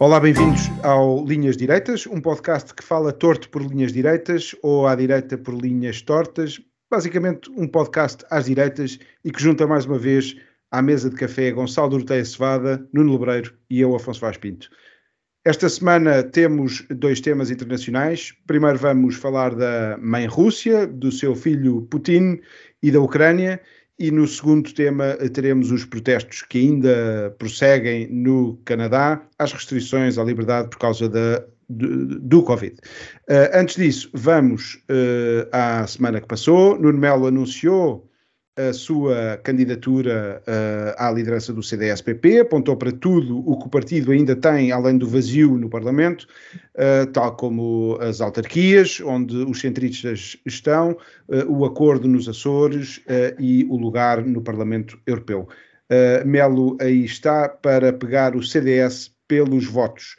Olá, bem-vindos ao Linhas Direitas, um podcast que fala torto por linhas direitas ou à direita por linhas tortas. Basicamente, um podcast às direitas e que junta mais uma vez à mesa de café Gonçalo Dorteia Cevada, Nuno Lebreiro e eu, Afonso Vaz Pinto. Esta semana temos dois temas internacionais. Primeiro vamos falar da mãe Rússia, do seu filho Putin e da Ucrânia. E no segundo tema teremos os protestos que ainda prosseguem no Canadá, as restrições à liberdade por causa da, do, do Covid. Uh, antes disso, vamos uh, à semana que passou. Nuno Melo anunciou a sua candidatura uh, à liderança do CDS-PP, apontou para tudo o que o partido ainda tem, além do vazio no Parlamento, uh, tal como as autarquias, onde os centristas estão, uh, o acordo nos Açores e o lugar no Parlamento Europeu. Melo aí está para pegar o CDS pelos votos.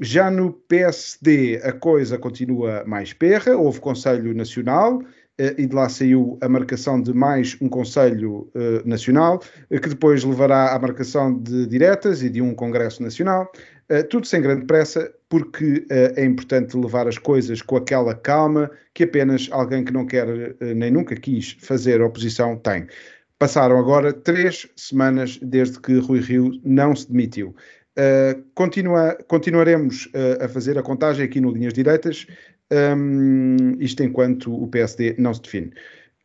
Já no PSD a coisa continua mais perra, houve Conselho Nacional, e de lá saiu a marcação de mais um Conselho uh, Nacional, uh, que depois levará à marcação de diretas e de um Congresso Nacional. Uh, tudo sem grande pressa, porque é importante levar as coisas com aquela calma que apenas alguém que não quer nem nunca quis fazer oposição tem. Passaram agora três semanas desde que Rui Rio não se demitiu. Continua, continuaremos a fazer a contagem aqui no Linhas Direitas um, isto enquanto o PSD não se define.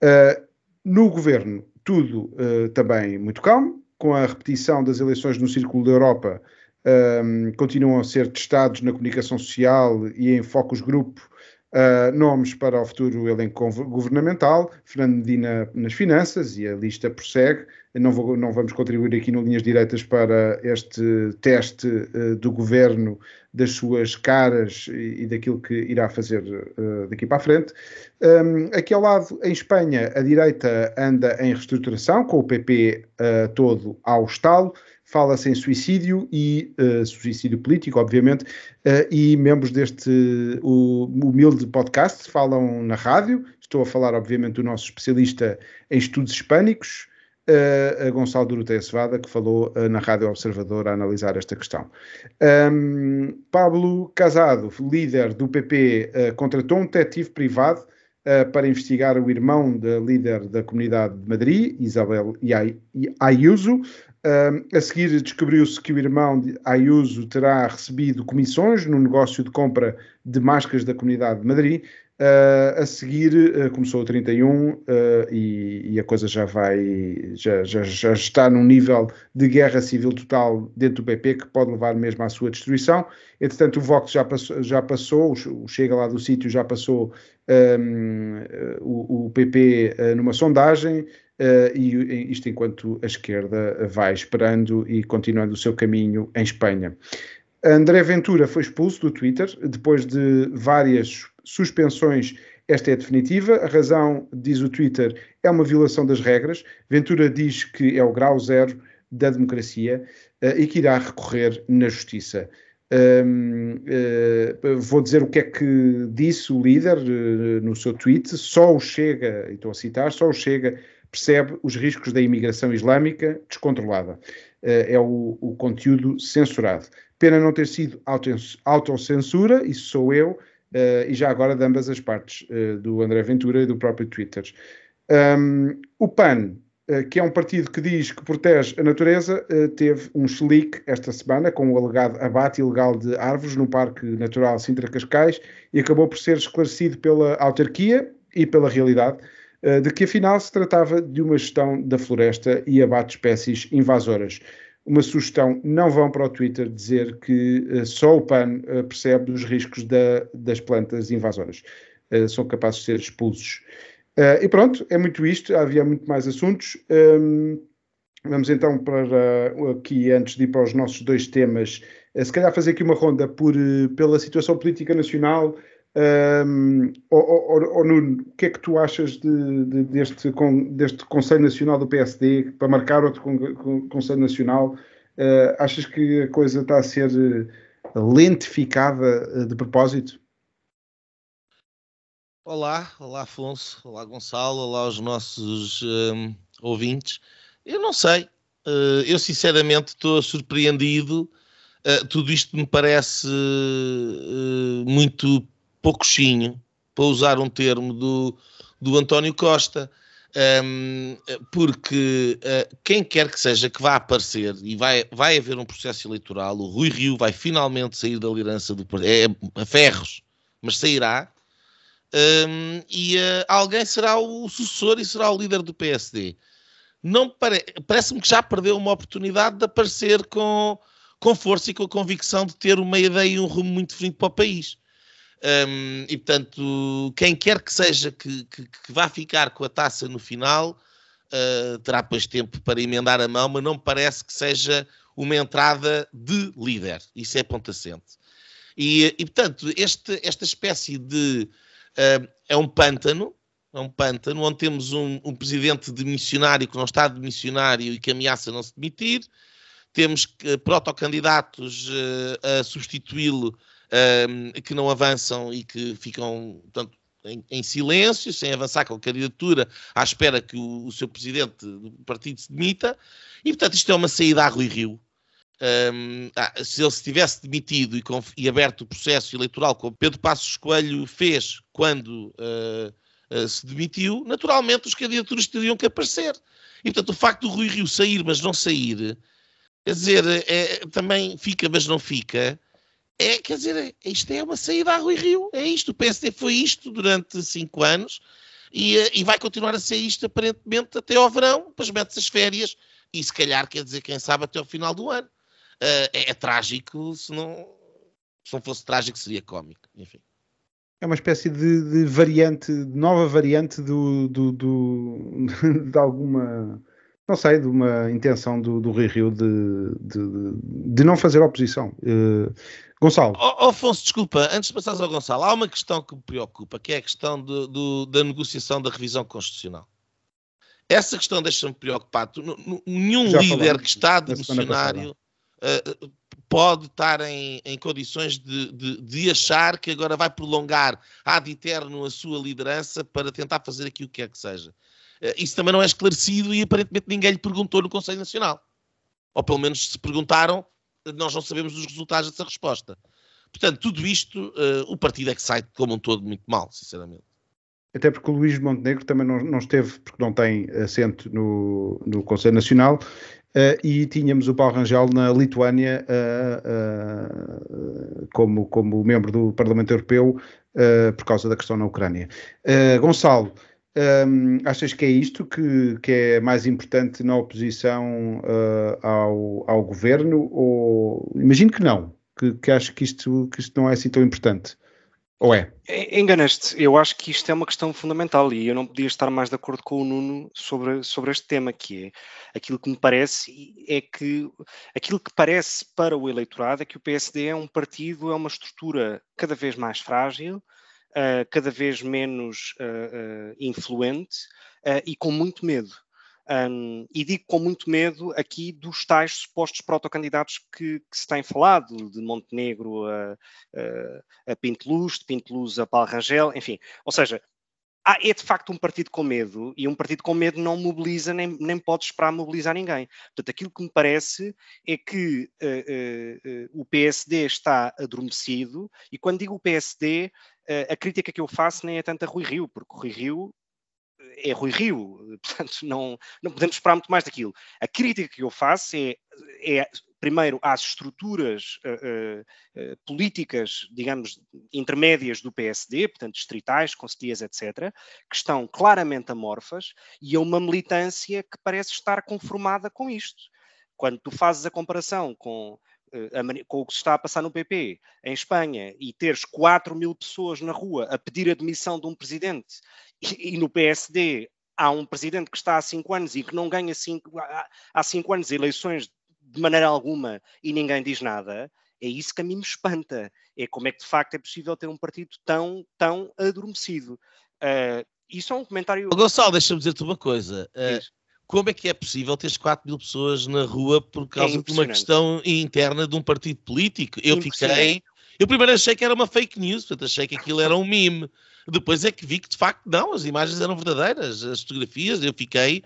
Uh, no governo, tudo uh, também muito calmo, com a repetição das eleições no Círculo da Europa, um, continuam a ser testados na comunicação social e em focus grupo uh, nomes para o futuro elenco governamental, Fernando Medina nas finanças, e a lista prossegue. Não, vou, não vamos contribuir aqui no Linhas Direitas para este teste uh, do governo das suas caras e, e daquilo que irá fazer uh, daqui para a frente. Um, aqui ao lado, em Espanha, a direita anda em reestruturação, com o PP todo ao estalo fala-se em suicídio e uh, suicídio político, obviamente, uh, e membros deste o, humilde podcast falam na rádio. Estou a falar, obviamente, do nosso especialista em estudos hispânicos, uh, Gonçalo Doroteia Cevada, que falou uh, na Rádio Observador a analisar esta questão. Um, Pablo Casado, líder do PP, uh, contratou um detetive privado para investigar o irmão da líder da Comunidade de Madrid, Isabel Ayuso, Uh, a seguir descobriu-se que o irmão de Ayuso terá recebido comissões no negócio de compra de máscaras da Comunidade de Madrid. Uh, a seguir uh, começou o 31 e, e, a coisa já vai, já, já, já, está num nível de guerra civil total dentro do PP que pode levar mesmo à sua destruição. Entretanto, o Vox já passou, já passou o Chega lá do sítio já passou um, o, o, PP numa sondagem. Uh, e isto enquanto a esquerda vai esperando e continuando o seu caminho em Espanha. André Ventura foi expulso do Twitter depois de várias suspensões. Esta é definitiva. A razão, diz o Twitter, é uma violação das regras. Ventura diz que é o grau zero da democracia uh, e que irá recorrer na justiça. Um, uh, vou dizer o que é que disse o líder uh, no seu tweet. Só o Chega, estou a citar, só o Chega percebe os riscos da imigração islâmica descontrolada. Eh, é o, o conteúdo censurado. Pena não ter sido autocensura, isso sou eu, Uh, e já agora de ambas as partes, uh, do André Ventura e do próprio Twitter. Um, o PAN, uh, que é um partido que diz que protege a natureza, teve um chelique esta semana com o alegado abate ilegal de árvores no Parque Natural Sintra Cascais e acabou por ser esclarecido pela autarquia e pela realidade de que afinal se tratava de uma gestão da floresta e abate espécies invasoras. Uma sugestão, não vão para o Twitter dizer que uh, só o PAN uh, percebe os riscos da, das plantas invasoras. São capazes de ser expulsos. e pronto, é muito isto, havia muito mais assuntos. Um, vamos então para aqui, antes de ir para os nossos dois temas, se calhar fazer aqui uma ronda por, pela situação política nacional. Um, ou, ou, ou, Nuno, o que é que tu achas de, de, deste, deste Conselho Nacional do PSD para marcar outro Conselho Nacional? Uh, achas que a coisa está a ser lentificada de propósito? Olá, olá Afonso, olá Gonçalo, olá aos nossos um, ouvintes. Eu não sei, uh, eu sinceramente estou surpreendido. Uh, tudo isto me parece muito poucochinho, para usar um termo do, do António Costa, um, porque quem quer que seja que vá aparecer e vai, vai haver um processo eleitoral, o Rui Rio vai finalmente sair da liderança do é a ferros, mas sairá um, e uh, alguém será o sucessor e será o líder do PSD. Não pare... Parece-me que já perdeu uma oportunidade de aparecer com, com força e com a convicção de ter uma ideia e um rumo muito definido para o país. Um, e portanto, quem quer que seja que, que, que vá ficar com a taça no final uh, terá depois tempo para emendar a mão, mas não me parece que seja uma entrada de líder. Isso é ponto assente. E, e portanto, este, esta espécie de uh, é um pântano, é um pântano onde temos um, um presidente de missionário que não está de missionário e que ameaça não se demitir, temos uh, protocandidatos uh, a substituí-lo uh, que não avançam e que ficam, portanto, em, em, silêncio, sem avançar com a candidatura, à espera que o, o seu presidente do partido se demita, e portanto isto é uma saída a Rui Rio, um, ah, se ele se tivesse demitido e, e, aberto o processo eleitoral como Pedro Passos Coelho fez quando uh, uh, se demitiu, naturalmente as candidaturas teriam que aparecer. E portanto o facto do Rui Rio sair, mas não sair, quer dizer, é, também fica, mas não fica, é, quer dizer, isto é uma saída a Rui Rio, é isto, o PSD foi isto durante cinco anos e, eh, e vai continuar a ser isto aparentemente até ao verão, depois mete-se as férias e se calhar, quer dizer, quem sabe até ao final do ano uh, é, é, trágico, se não, se não fosse trágico seria cómico, enfim. É uma espécie de, de variante, de nova variante do, do, do, de alguma, não sei, de uma intenção do, do Rio Rio de, de, de não fazer oposição. Uh, Gonçalo. Oh, Afonso, desculpa, antes de passares ao Gonçalo, há uma questão que me preocupa, que é a questão do, do, da negociação da revisão constitucional. Essa questão deixa-me preocupado. Nenhum Já líder que está de missionário uh, pode estar em, em condições de, de, de, achar que agora vai prolongar ad eterno a sua liderança para tentar fazer aquilo que quer que seja. Uh, isso também não é esclarecido e aparentemente ninguém lhe perguntou no Conselho Nacional. Ou pelo menos se perguntaram, nós não sabemos os resultados dessa resposta. Portanto, tudo isto, uh, o partido é que sai como um todo muito mal, sinceramente. Até porque o Luís Montenegro também não, não esteve, porque não tem assento no, no Conselho Nacional, Uh, e tínhamos o Paulo Rangel na Lituânia uh, como, como membro do Parlamento Europeu por causa da questão na Ucrânia. Gonçalo, um, achas que é isto que, que é mais importante na oposição ao, ao governo? Ou imagino que não, que, que acho que isto, que isto não é assim tão importante. Ou é? Enganaste. Eu acho que isto é uma questão fundamental e eu não podia estar mais de acordo com o Nuno sobre, sobre este tema, que é aquilo que me parece é que aquilo que parece para o eleitorado é que o PSD é um partido, é uma estrutura cada vez mais frágil, uh, cada vez menos uh, influente e com muito medo. Um, e digo com muito medo aqui dos tais supostos protocandidatos que, que se tem falado, de Montenegro a, a, a Pinteluz, de Pinteluz a Paulo Rangel, enfim. Ou seja, há, é de facto um partido com medo e um partido com medo não mobiliza nem, nem pode esperar mobilizar ninguém. Portanto, aquilo que me parece é que uh, uh, uh, o PSD está adormecido e quando digo o PSD, a crítica que eu faço nem é tanto a Rui Rio, porque Rui Rio é Rui Rio, portanto não, não podemos esperar muito mais daquilo. A crítica que eu faço é, é primeiro às estruturas uh, uh, políticas, digamos, intermédias do PSD, portanto distritais, conselheiras, etc., que estão claramente amorfas e a uma militância que parece estar conformada com isto. Quando tu fazes a comparação com com o que se está a passar no PP em Espanha e teres 4 mil pessoas na rua a pedir a demissão de um presidente e, e no PSD há um presidente que está há 5 anos e que não ganha cinco, há 5 anos eleições de maneira alguma e ninguém diz nada, É isso que a mim me espanta. É como é que de facto é possível ter um partido tão, tão adormecido. Uh, isso é um comentário. Gonçalo, deixa-me dizer-te uma coisa. Uh, como é que é possível teres 4 mil pessoas na rua por causa é de uma questão interna de um partido político? Eu fiquei. Eu primeiro achei que era uma fake news, portanto achei que aquilo era um meme. Depois é que vi que de facto não, as imagens eram verdadeiras, as fotografias, eu fiquei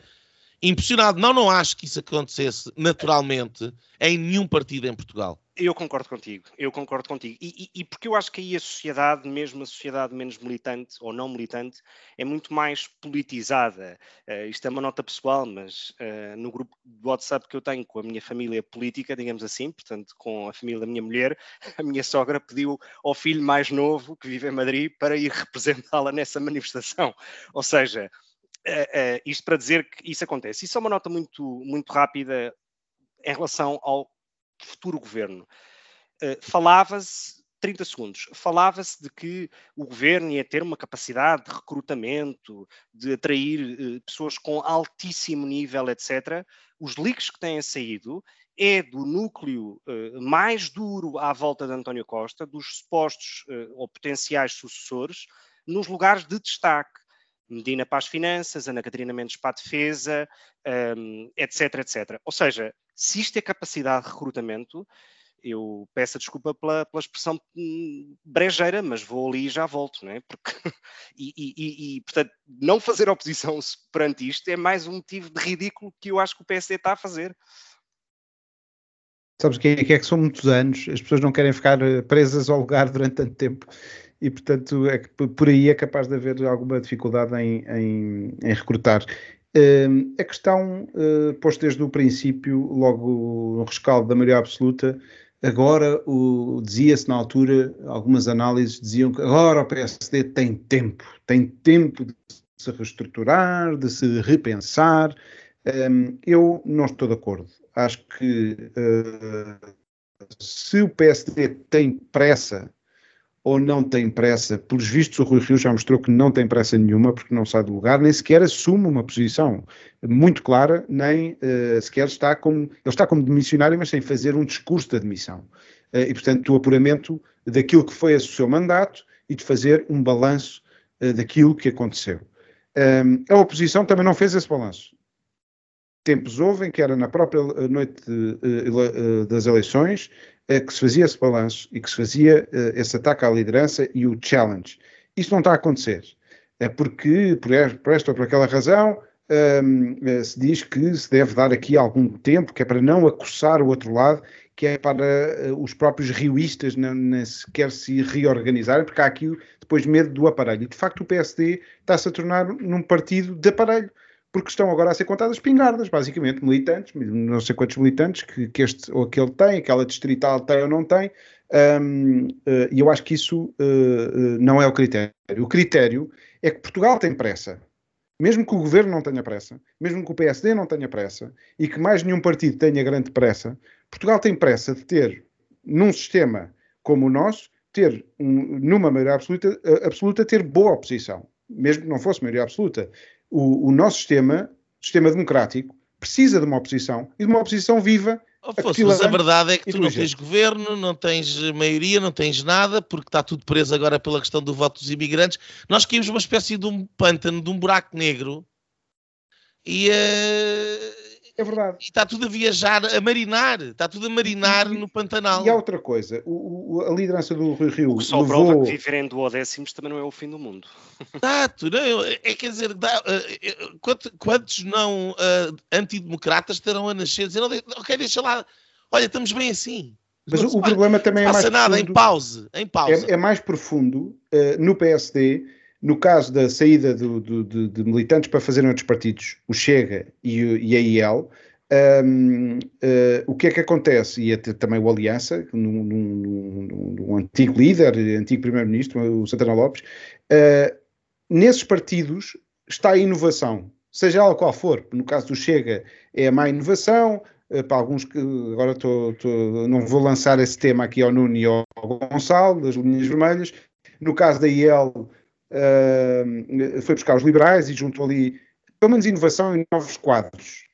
impressionado. Não, não acho que isso acontecesse naturalmente em nenhum partido em Portugal. Eu concordo contigo, eu concordo contigo. E, e, e, porque eu acho que aí a sociedade, mesmo a sociedade menos militante ou não militante, é muito mais politizada. Uh, isto é uma nota pessoal, mas uh, no grupo de WhatsApp que eu tenho com a minha família política, digamos assim, portanto, com a família da minha mulher, a minha sogra pediu ao filho mais novo, que vive em Madrid, para ir representá-la nessa manifestação. Ou seja, uh, isto para dizer que isso acontece. Isso é uma nota muito, muito rápida em relação ao futuro governo. Uh, falava-se, 30 segundos, falava-se de que o governo ia ter uma capacidade de recrutamento, de atrair pessoas com altíssimo nível, etc. Os leaks que têm saído é do núcleo mais duro à volta de António Costa, dos supostos ou potenciais sucessores, nos lugares de destaque. Medina para as finanças, Ana Catarina Mendes para a defesa, um, etc, etc. Ou seja, se isto é capacidade de recrutamento, eu peço desculpa pela, pela expressão hum, brejeira, mas vou ali e já volto, não é? Porque, e, e, e, portanto, não fazer oposição perante isto é mais um motivo de ridículo que eu acho que o PSD está a fazer. Sabes é, que é que são muitos anos, as pessoas não querem ficar eh, presas ao lugar durante tanto tempo e, portanto, é que por aí é capaz de haver alguma dificuldade em, em, em recrutar. Uh, a questão, uh, posto desde o princípio, logo no rescaldo da maioria absoluta, agora dizia-se na altura, algumas análises diziam que agora o PSD tem tempo, tem tempo de se reestruturar, de se repensar. Um, eu não estou de acordo. Acho que uh, se o PSD tem pressa ou não tem pressa. Pelos vistos, o Rui Rio já mostrou que não tem pressa nenhuma, porque não sai do lugar, nem sequer assume uma posição muito clara, nem uh, sequer está como. Ele está como demissionário, mas sem fazer um discurso de admissão. Uh, e, portanto, do apuramento daquilo que foi o seu mandato e de fazer um balanço uh, daquilo que aconteceu. Um, a oposição também não fez esse balanço. Tempos houve em que era na própria noite das eleições, que se fazia esse balanço e que se fazia uh, esse ataque à liderança e o challenge. Isso não está a acontecer. É porque, por, esta ou por aquela razão, ehm, eh, se diz que se deve dar aqui algum tempo, que é para não acossar o outro lado, que é para uh, os próprios rioístas não, sequer se reorganizarem, porque há aqui depois medo do aparelho. E, de facto, o PSD está-se a tornar num partido de aparelho porque estão agora a ser contadas pingardas, basicamente, militantes, não sei quantos militantes que, que este ou aquele tem, aquela distrital tem ou não tem, um, uh, eh, e eu acho que isso uh, não é o critério. O critério é que Portugal tem pressa. Mesmo que o governo não tenha pressa, mesmo que o PSD não tenha pressa e que mais nenhum partido tenha grande pressa, Portugal tem pressa de ter, num sistema como o nosso, ter, um, numa maioria absoluta, absoluta, ter boa oposição, mesmo que não fosse maioria absoluta o, o nosso sistema, sistema democrático, precisa de uma oposição e de uma oposição viva. Oh, fosse, mas a verdade é que tu não tens governo, não tens maioria, não tens nada, porque está tudo preso agora pela questão do voto dos imigrantes. Nós caímos uma espécie de um pântano, de um buraco negro. E, uh, é verdade. E está tudo a viajar, a marinar, está tudo a marinar e, no Pantanal. E há outra coisa, o, o, a liderança do Rui Rio. O que só levou... prova que viver em duodécimos também não é o fim do mundo. Exato, não, é quer dizer, dá, uh, quantos, quantos não uh, antidemocratas terão a nascer dizer, ok, deixa lá, olha, estamos bem assim. Mas o, o problema também é mais. Nada, em pausa, em pausa. É, é mais profundo uh, no PSD no caso da saída do, do, de, de, militantes para fazerem outros partidos, o Chega e, e a IEL, um, uh, o que é que acontece? E até também o Aliança, num, num, num antigo líder, antigo primeiro-ministro, o Santana Lopes, uh, nesses partidos está a inovação, seja ela qual for. No caso do Chega, é a má inovação. Uh, para alguns que agora tô, tô, não vou lançar esse tema aqui ao Nuno e ao Gonçalo, das linhas vermelhas. No caso da IEL, uh, foi buscar os liberais e juntou ali, pelo menos, inovação e novos quadros.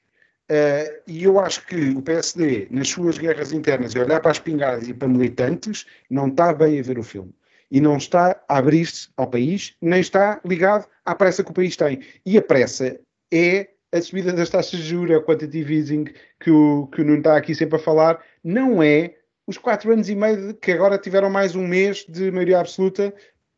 Uh, e eu acho que o PSD, nas suas guerras internas, e olhar para as pingadas e para militantes, não está bem a ver o filme. E não está a abrir-se ao país, nem está ligado à pressa que o país tem. E a pressa é a subida das taxas de juros, é o quantitative easing que o, que o Nuno está aqui sempre a falar, não é os quatro anos e meio que agora tiveram mais um mês de maioria absoluta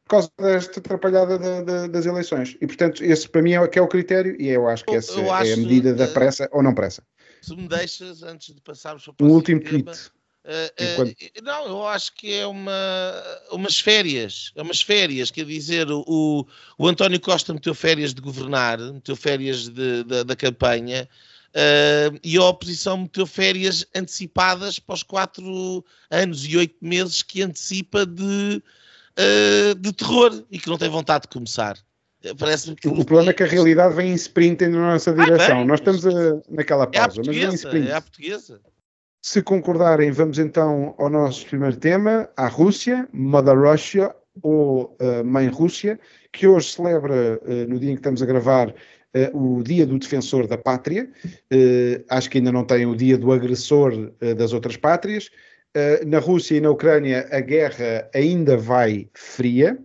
por causa desta atrapalhada das eleições. E, portanto, esse para mim é, que é o critério e eu acho que essa é a medida da pressa ou não pressa. Se me deixas, antes de passarmos para o Um último tema, tweet. Uh, uh, não, eu acho que é uma, umas férias, é umas férias, quer dizer, o, o António Costa meteu férias de governar, meteu férias de, de, da campanha, Uh, e a oposição meteu férias antecipadas para os quatro anos e oito meses que antecipa de, uh, de terror e que não tem vontade de começar. Parece que o problema é que a realidade vem em sprint na nossa ah, direção. Ah, Nós estamos a, naquela pausa, é mas vem em sprint. É a portuguesa. Se concordarem, vamos então ao nosso primeiro tema, à Rússia, Mother Russia ou uh, Mãe Rússia, que hoje celebra, uh, no dia em que estamos a gravar, uh, o Dia do Defensor da Pátria. acho que ainda não tem o Dia do Agressor das outras pátrias. Na Rússia e na Ucrânia a guerra ainda vai fria.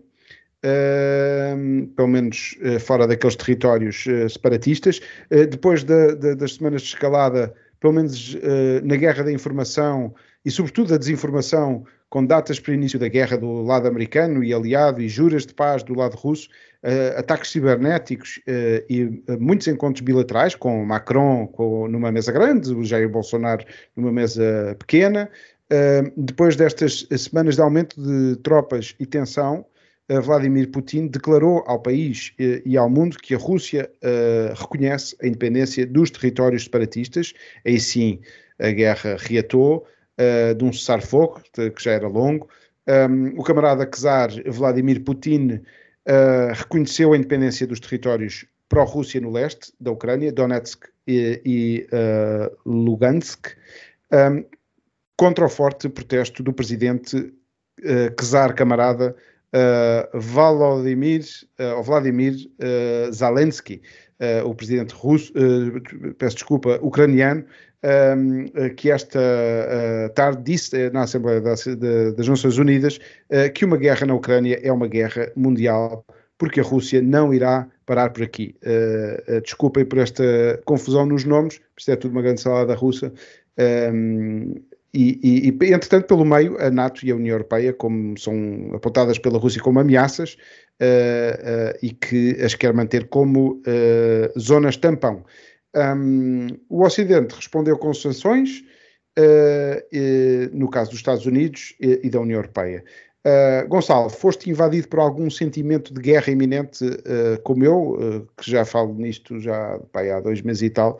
Uh, pelo menos uh, fora daqueles territórios uh, separatistas. depois de, de, das semanas de escalada, pelo menos na guerra da informação e, sobretudo, a desinformação, com datas para o início da guerra do lado americano e aliado, e juras de paz do lado russo, ataques cibernéticos e muitos encontros bilaterais com Macron com, numa mesa grande, o Jair Bolsonaro numa mesa pequena. Depois destas semanas de aumento de tropas e tensão, Vladimir Putin declarou ao país e ao mundo que a Rússia uh, reconhece a independência dos territórios separatistas. Aí sim a guerra reatou de um cessar-fogo, que já era longo. O camarada czar Vladimir Putin reconheceu a independência dos territórios pró-Rússia no leste da Ucrânia, Donetsk e, Lugansk, contra o forte protesto do presidente uh, czar camarada uh, Volodymyr, uh, Vladimir uh, Zelensky, uh, o presidente russo, peço desculpa, ucraniano, um, que esta tarde disse na Assembleia das, das Nações Unidas que uma guerra na Ucrânia é uma guerra mundial porque a Rússia não irá parar por aqui. Uh, uh, desculpem por esta confusão nos nomes, isto é tudo uma grande salada russa. Um, e, e, e, entretanto, pelo meio, a NATO e a União Europeia, como são apontadas pela Rússia como ameaças, uh, uh, e que as quer manter como uh, zonas tampão. Um, o Ocidente respondeu com sanções, no caso dos Estados Unidos e, e da União Europeia. Gonçalo, foste invadido por algum sentimento de guerra iminente, como eu, que já falo nisto já há dois meses e tal,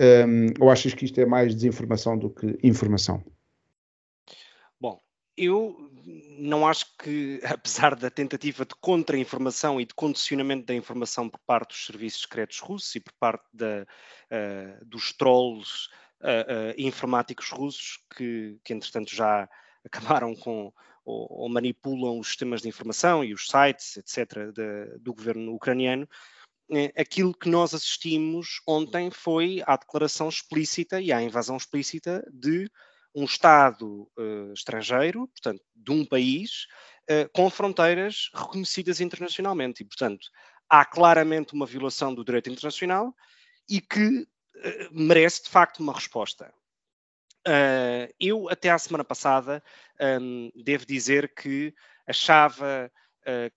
um, ou achas que isto é mais desinformação do que informação? Bom, eu não acho que, apesar da tentativa de contra-informação e de condicionamento da informação por parte dos serviços secretos russos e por parte da, uh, dos trolls uh, uh, informáticos russos, que, que entretanto já acabaram com ou, ou, manipulam os sistemas de informação e os sites, etc., de, do governo ucraniano, aquilo que nós assistimos ontem foi à declaração explícita e à invasão explícita de um Estado uh, estrangeiro, portanto, de um país, uh, com fronteiras reconhecidas internacionalmente. E, portanto, há claramente uma violação do direito internacional e que uh, merece, de facto, uma resposta. eu, até à semana passada, um, devo dizer que achava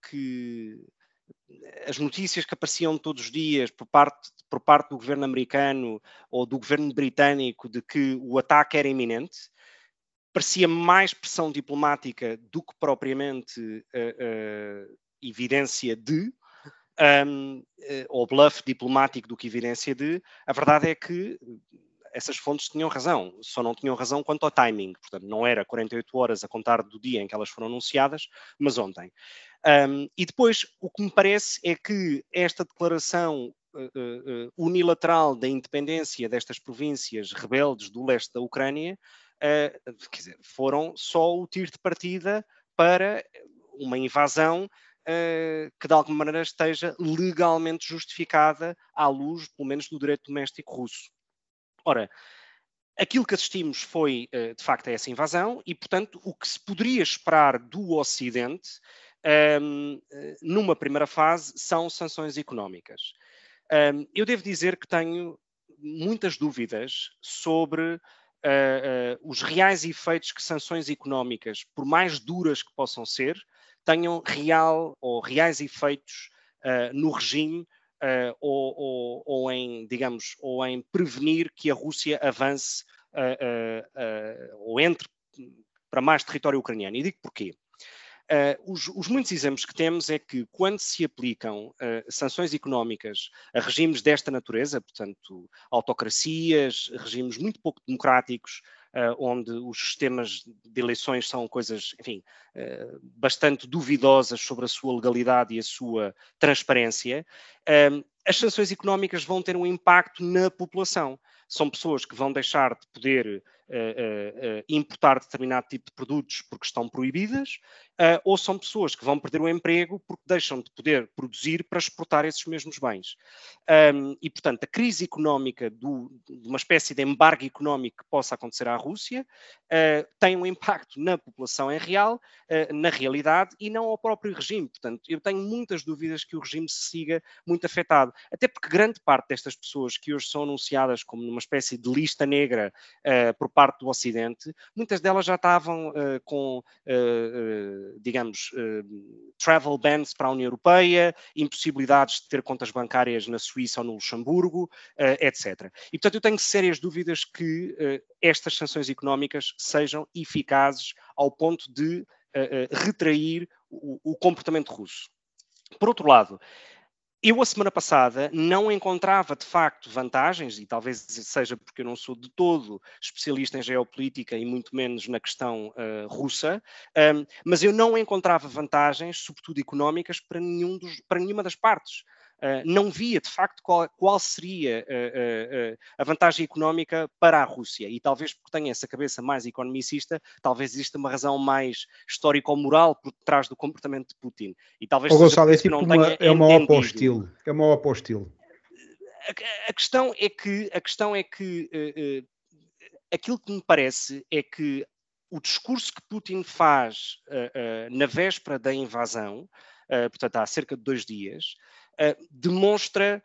que as notícias que apareciam todos os dias por parte, por parte do governo americano ou do governo britânico de que o ataque era iminente, parecia mais pressão diplomática do que propriamente uh, uh, evidência de, um, uh, ou bluff diplomático do que evidência de. A verdade é que essas fontes tinham razão, só não tinham razão quanto ao timing. Portanto, não era 48 horas a contar do dia em que elas foram anunciadas, mas ontem. Um, e depois, o que me parece é que esta declaração uh, uh, unilateral da independência destas províncias rebeldes do leste da Ucrânia, uh, quer dizer, foram só o tiro de partida para uma invasão que de alguma maneira esteja legalmente justificada à luz, pelo menos, do direito doméstico russo. Ora, aquilo que assistimos foi, uh, de facto, a essa invasão e, portanto, o que se poderia esperar do Ocidente um, numa primeira fase são sanções económicas. Um, eu devo dizer que tenho muitas dúvidas sobre uh, os reais efeitos que sanções económicas, por mais duras que possam ser, tenham real ou reais efeitos uh, no regime uh, ou, ou, ou, em, digamos, ou em prevenir que a Rússia avance ou entre para mais território ucraniano. E digo porquê. Uh, os, os, muitos exemplos que temos é que quando se aplicam uh, sanções económicas a regimes desta natureza, portanto, autocracias, regimes muito pouco democráticos, uh, onde os sistemas de eleições são coisas, enfim, bastante duvidosas sobre a sua legalidade e a sua transparência, as sanções económicas vão ter um impacto na população. São pessoas que vão deixar de poder uh, uh, importar determinado tipo de produtos porque estão proibidas, ou são pessoas que vão perder o emprego porque deixam de poder produzir para exportar esses mesmos bens. Um, e, portanto, a crise económica do, de uma espécie de embargo económico que possa acontecer à Rússia tem um impacto na população em real, na realidade, e não ao próprio regime. Portanto, eu tenho muitas dúvidas que o regime se siga muito afetado. Até porque grande parte destas pessoas que hoje são anunciadas como numa espécie de lista negra por parte do Ocidente, muitas delas já estavam uh, com, uh, digamos, travel bans para a União Europeia, impossibilidades de ter contas bancárias na Suíça ou no Luxemburgo, etc. E, portanto, eu tenho sérias dúvidas que estas sanções económicas sejam eficazes ao ponto de retrair o, o comportamento russo. Por outro lado, eu, a semana passada, não encontrava de facto vantagens, e talvez seja porque eu não sou de todo especialista em geopolítica e muito menos na questão uh, russa, um, mas eu não encontrava vantagens, sobretudo económicas, para, nenhum dos, para nenhuma das partes. Uh, não via de facto qual, qual seria uh, uh, a vantagem económica para a Rússia. E talvez porque tenha essa cabeça mais economicista, talvez exista uma razão mais histórico-moral por trás do comportamento de Putin. E talvez oh, Gonçalo, é, tipo uma, é uma opostilo. É uma. A, a, questão é que, a questão é que aquilo que me parece é que o discurso que Putin faz na véspera da invasão, portanto há cerca de dois dias, uh, demonstra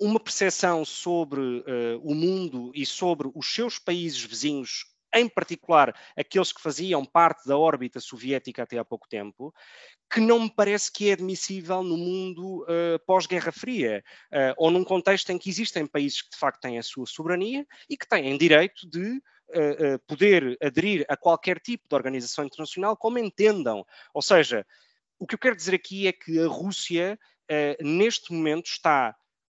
uma percepção sobre uh, o mundo e sobre os seus países vizinhos, em particular aqueles que faziam parte da órbita soviética até há pouco tempo, que não me parece que é admissível no mundo uh, pós-Guerra Fria, uh, ou num contexto em que existem países que de facto têm a sua soberania e que têm direito de poder aderir a qualquer tipo de organização internacional como entendam. Ou seja, o que eu quero dizer aqui é que a Rússia neste momento está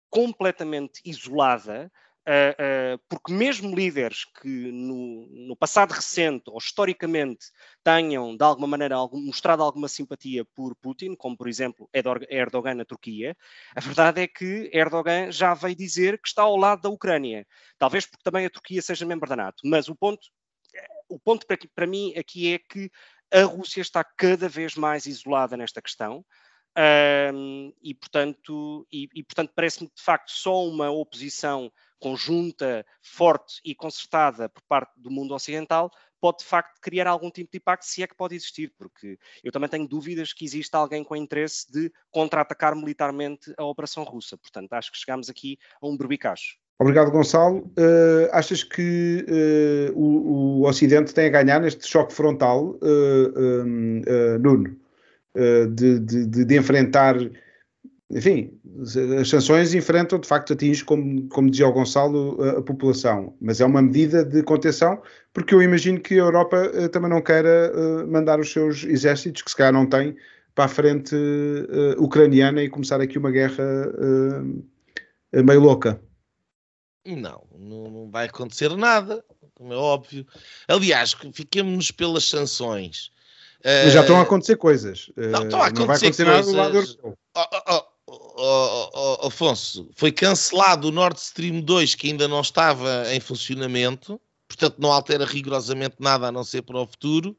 completamente isolada, uh, uh, porque mesmo líderes que no, no, passado recente ou historicamente tenham de alguma maneira algum, mostrado alguma simpatia por Putin, como por exemplo Erdogan na Turquia, a verdade é que Erdogan já veio dizer que está ao lado da Ucrânia. Talvez porque também a Turquia seja membro da NATO, mas o ponto, o ponto para, para mim aqui é que a Rússia está cada vez mais isolada nesta questão. Um, e, portanto, e, e, portanto parece-me de facto só uma oposição conjunta, forte e concertada por parte do mundo ocidental pode de facto criar algum tipo de impacto, se é que pode existir, porque eu também tenho dúvidas que exista alguém com interesse de contra-atacar militarmente a operação russa. Portanto, acho que chegamos aqui a um berbicacho. Obrigado, Gonçalo. Uh, achas que uh, o, o, Ocidente tem a ganhar neste choque frontal, uh, Nuno? Eh, de, de, de, enfrentar, enfim, as sanções enfrentam, de facto, atinge, como, como dizia o Gonçalo, a, a, população, mas é uma medida de contenção, porque eu imagino que a Europa uh, também não queira uh, mandar os seus exércitos, que se calhar não tem, para a frente uh, ucraniana e começar aqui uma guerra meio louca. Não, não vai acontecer nada, como é óbvio. Aliás, fiquemos pelas sanções. Mas já estão a acontecer coisas. Não, estão a acontecer, não vai acontecer coisas. nada do lado europeu. Oh, oh, oh, oh, Afonso, foi cancelado o Nord Stream 2 que ainda não estava em funcionamento, portanto não altera rigorosamente nada a não ser para o futuro.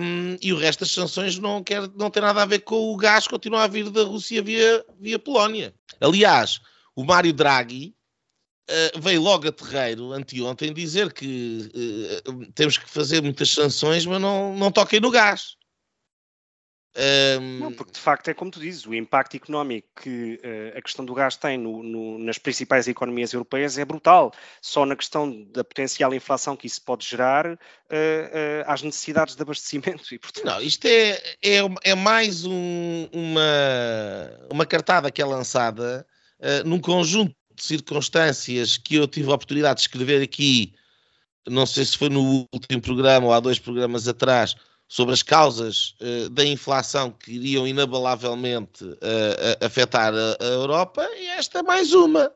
Um, e o resto das sanções não, quer, não tem nada a ver com o gás que continua a vir da Rússia via, via Polónia. Aliás, o Mário Draghi uh, veio logo a terreiro, anteontem, dizer que uh, temos que fazer muitas sanções, mas não, não toquem no gás. Um... Não, porque de facto é como tu dizes, o impacto económico que uh, a questão do gás tem no, no, nas principais economias europeias é brutal. Só na questão da potencial inflação que isso pode gerar uh, uh, às necessidades de abastecimento. E, portanto... Não, isto é, é, é mais um, uma, uma cartada que é lançada num conjunto circunstâncias que eu tive a oportunidade de escrever aqui, não sei se foi no último programa ou há dois programas atrás, sobre as causas uh, da inflação que iriam inabalavelmente uh, afetar a, a, Europa, e esta é mais uma.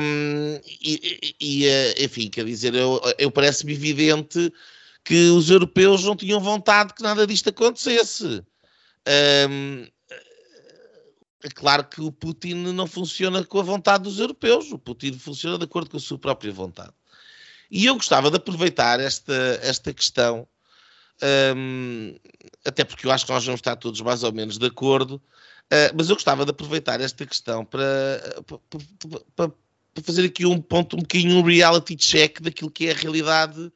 Um, e, e uh, enfim, quer dizer, eu, eu parece-me evidente que os europeus não tinham vontade que nada disto acontecesse. Um, é claro que o Putin não funciona com a vontade dos europeus, o Putin funciona de acordo com a sua própria vontade. E eu gostava de aproveitar esta, esta questão um, até porque eu acho que nós vamos estar todos mais ou menos de acordo, uh, mas eu gostava de aproveitar esta questão para, para, para, para, fazer aqui um ponto, um bocadinho um reality check daquilo que é a realidade,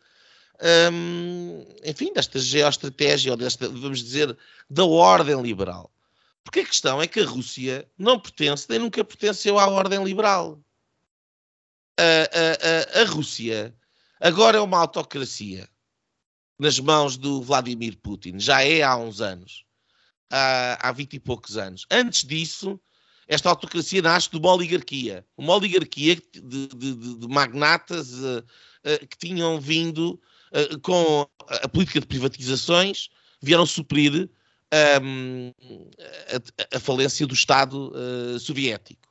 um, enfim, desta geoestratégia, ou desta, vamos dizer, da ordem liberal. Porque a questão é que a Rússia não pertence, nem nunca pertenceu à ordem liberal. A, a, a, a Rússia agora é uma autocracia nas mãos do Vladimir Putin. Já é há uns anos. Há, há 20 e poucos anos. Antes disso, esta autocracia nasce de uma oligarquia. Uma oligarquia de, de, de magnatas uh, uh, que tinham vindo uh, com a política de privatizações, vieram suprir um, a, a, falência do Estado soviético.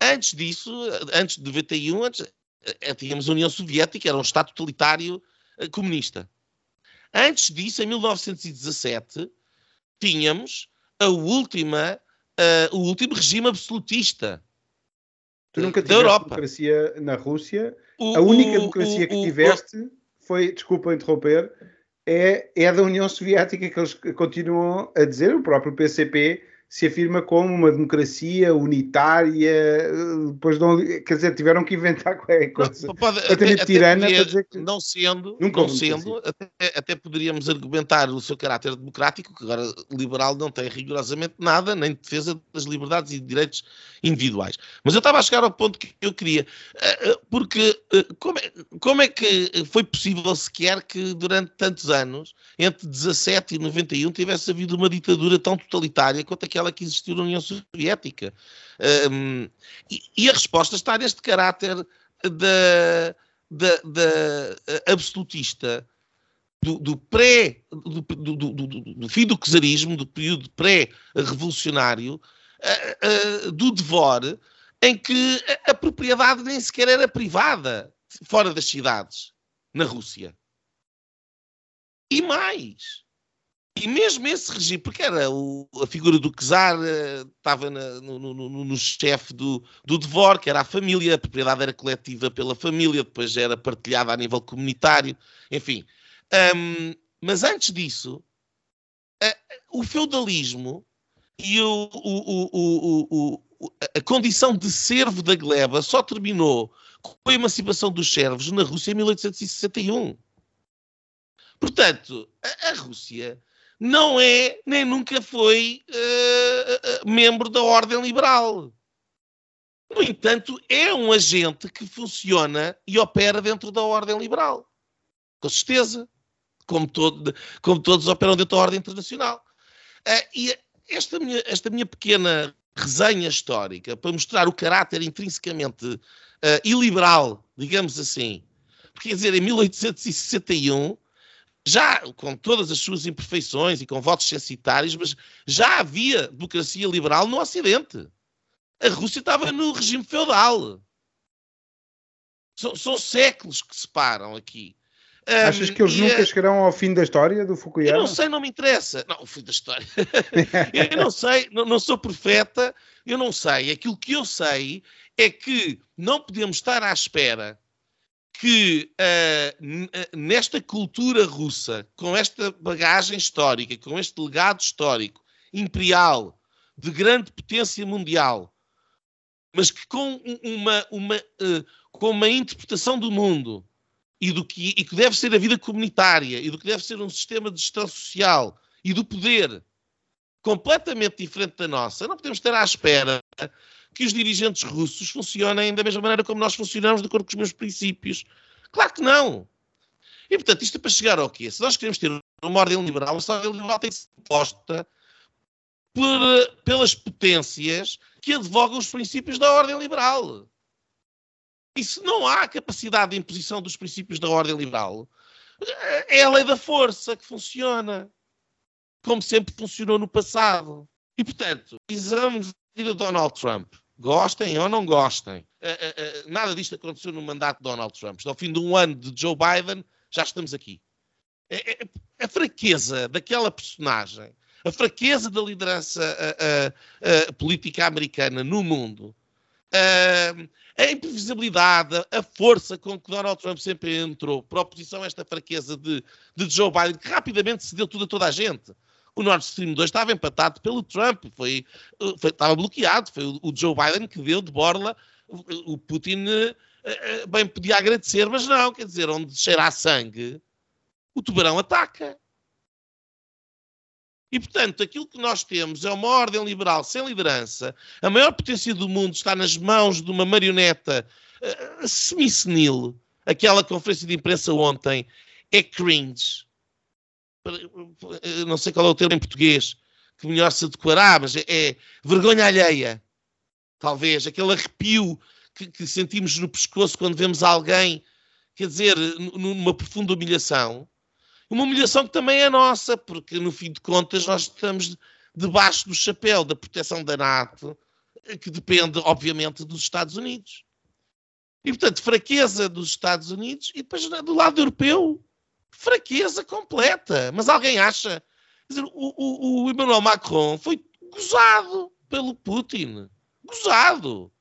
Antes disso, antes de 91, antes, tínhamos a União Soviética, era um Estado totalitário comunista. Antes disso, em 1917, tínhamos a última, uh, o último regime absolutista Tu nunca tiveste Europa. democracia na Rússia. O, a única o, democracia o, que tiveste foi, desculpa interromper, é, é da União Soviética que eles continuam a dizer, o próprio PCP se afirma como uma democracia unitária, depois não, quer dizer, tiveram que inventar qualquer coisa. Não, pode, até, até tirana podia, dizer que não sendo, nunca não sendo até, até, poderíamos argumentar o seu caráter democrático, que agora liberal não tem rigorosamente nada, nem defesa das liberdades e direitos individuais. Mas eu estava a chegar ao ponto que eu queria, eh, eh, porque eh, como é, como é que foi possível sequer que durante tantos anos, entre 17 e 91, tivesse havido uma ditadura tão totalitária quanto aquela aquela que existiu na União Soviética. Um, e, e, a resposta está neste caráter da, da, da absolutista do, do pré do, do, do, fim do czarismo, do período pré-revolucionário, uh, uh, do devor, em que a, a propriedade nem sequer era privada fora das cidades, na Rússia. E mais, e mesmo esse regime, porque era o, a figura do czar, uh, estava na, no, no, no, no chefe do, do Devor, que era a família, a propriedade era coletiva pela família, depois era partilhada a nível comunitário, enfim. Um, mas antes disso, uh, o feudalismo e o, o, a condição de servo da gleba só terminou com a emancipação dos servos na Rússia em 1861. Portanto, a, a Rússia não é nem nunca foi uh, membro da ordem liberal. No entanto, é um agente que funciona e opera dentro da ordem liberal. Com certeza. Como, todo, como todos operam dentro da ordem internacional. Uh, e esta minha, esta minha pequena resenha histórica para mostrar o caráter intrinsecamente uh, iliberal, digamos assim, porque quer dizer, em 1861 já com todas as suas imperfeições e com votos censitários, mas já havia democracia liberal no Ocidente. A Rússia estava no regime feudal. São, são séculos que separam aqui. Achas que eles nunca a... chegarão ao fim da história do Fukuyama? Eu não sei, não me interessa. Não, o fim da história. eu não sei, não, não, sou profeta, eu não sei. Aquilo que eu sei é que não podemos estar à espera que uh, nesta cultura russa, com esta bagagem histórica, com este legado histórico imperial de grande potência mundial, mas que com uma, uma, uh, com uma interpretação do mundo e do que, e que deve ser a vida comunitária e do que deve ser um sistema de gestão social e do poder completamente diferente da nossa, não podemos estar à espera que os dirigentes russos funcionem da mesma maneira como nós funcionamos, de acordo com os meus princípios. Claro que não. E, portanto, isto é para chegar ao quê? Se nós queremos ter uma ordem liberal, a ordem liberal tem que ser posta por, pelas potências que advogam os princípios da ordem liberal. E se não há capacidade de imposição dos princípios da ordem liberal, é a lei da força que funciona, como sempre funcionou no passado. E, portanto, exames de Donald Trump, gostem ou não gostem, uh, uh, uh, nada disto aconteceu no mandato de Donald Trump. Ao fim de um ano de Joe Biden, já estamos aqui. É, é, é a fraqueza daquela personagem, a fraqueza da liderança política americana no mundo, a, a imprevisibilidade, a força com que Donald Trump sempre entrou para a oposição a esta fraqueza de, de Joe Biden, que rapidamente cedeu tudo a toda a gente. O Nord Stream 2 estava empatado pelo Trump, foi, foi estava bloqueado, foi o, Joe Biden que deu de borla. O, Putin uh, bem podia agradecer, mas não, quer dizer, onde cheira sangue, o tubarão ataca. E, portanto, aquilo que nós temos é uma ordem liberal sem liderança. A maior potência do mundo está nas mãos de uma marioneta uh, semi-senil. Aquela conferência de imprensa ontem é cringe. Não sei qual é o termo em português que melhor se decorar, mas é, é vergonha alheia. Talvez. Aquele arrepio que, que sentimos no pescoço quando vemos alguém, quer dizer, numa profunda humilhação uma humilhação que também é nossa, porque no fim de contas nós estamos debaixo do chapéu da proteção da NATO, que depende, obviamente, dos Estados Unidos. E, portanto, fraqueza dos Estados Unidos e depois do lado europeu, fraqueza completa. Mas alguém acha. Dizer, o, o, o Emmanuel Macron foi gozado pelo Putin. Gozado.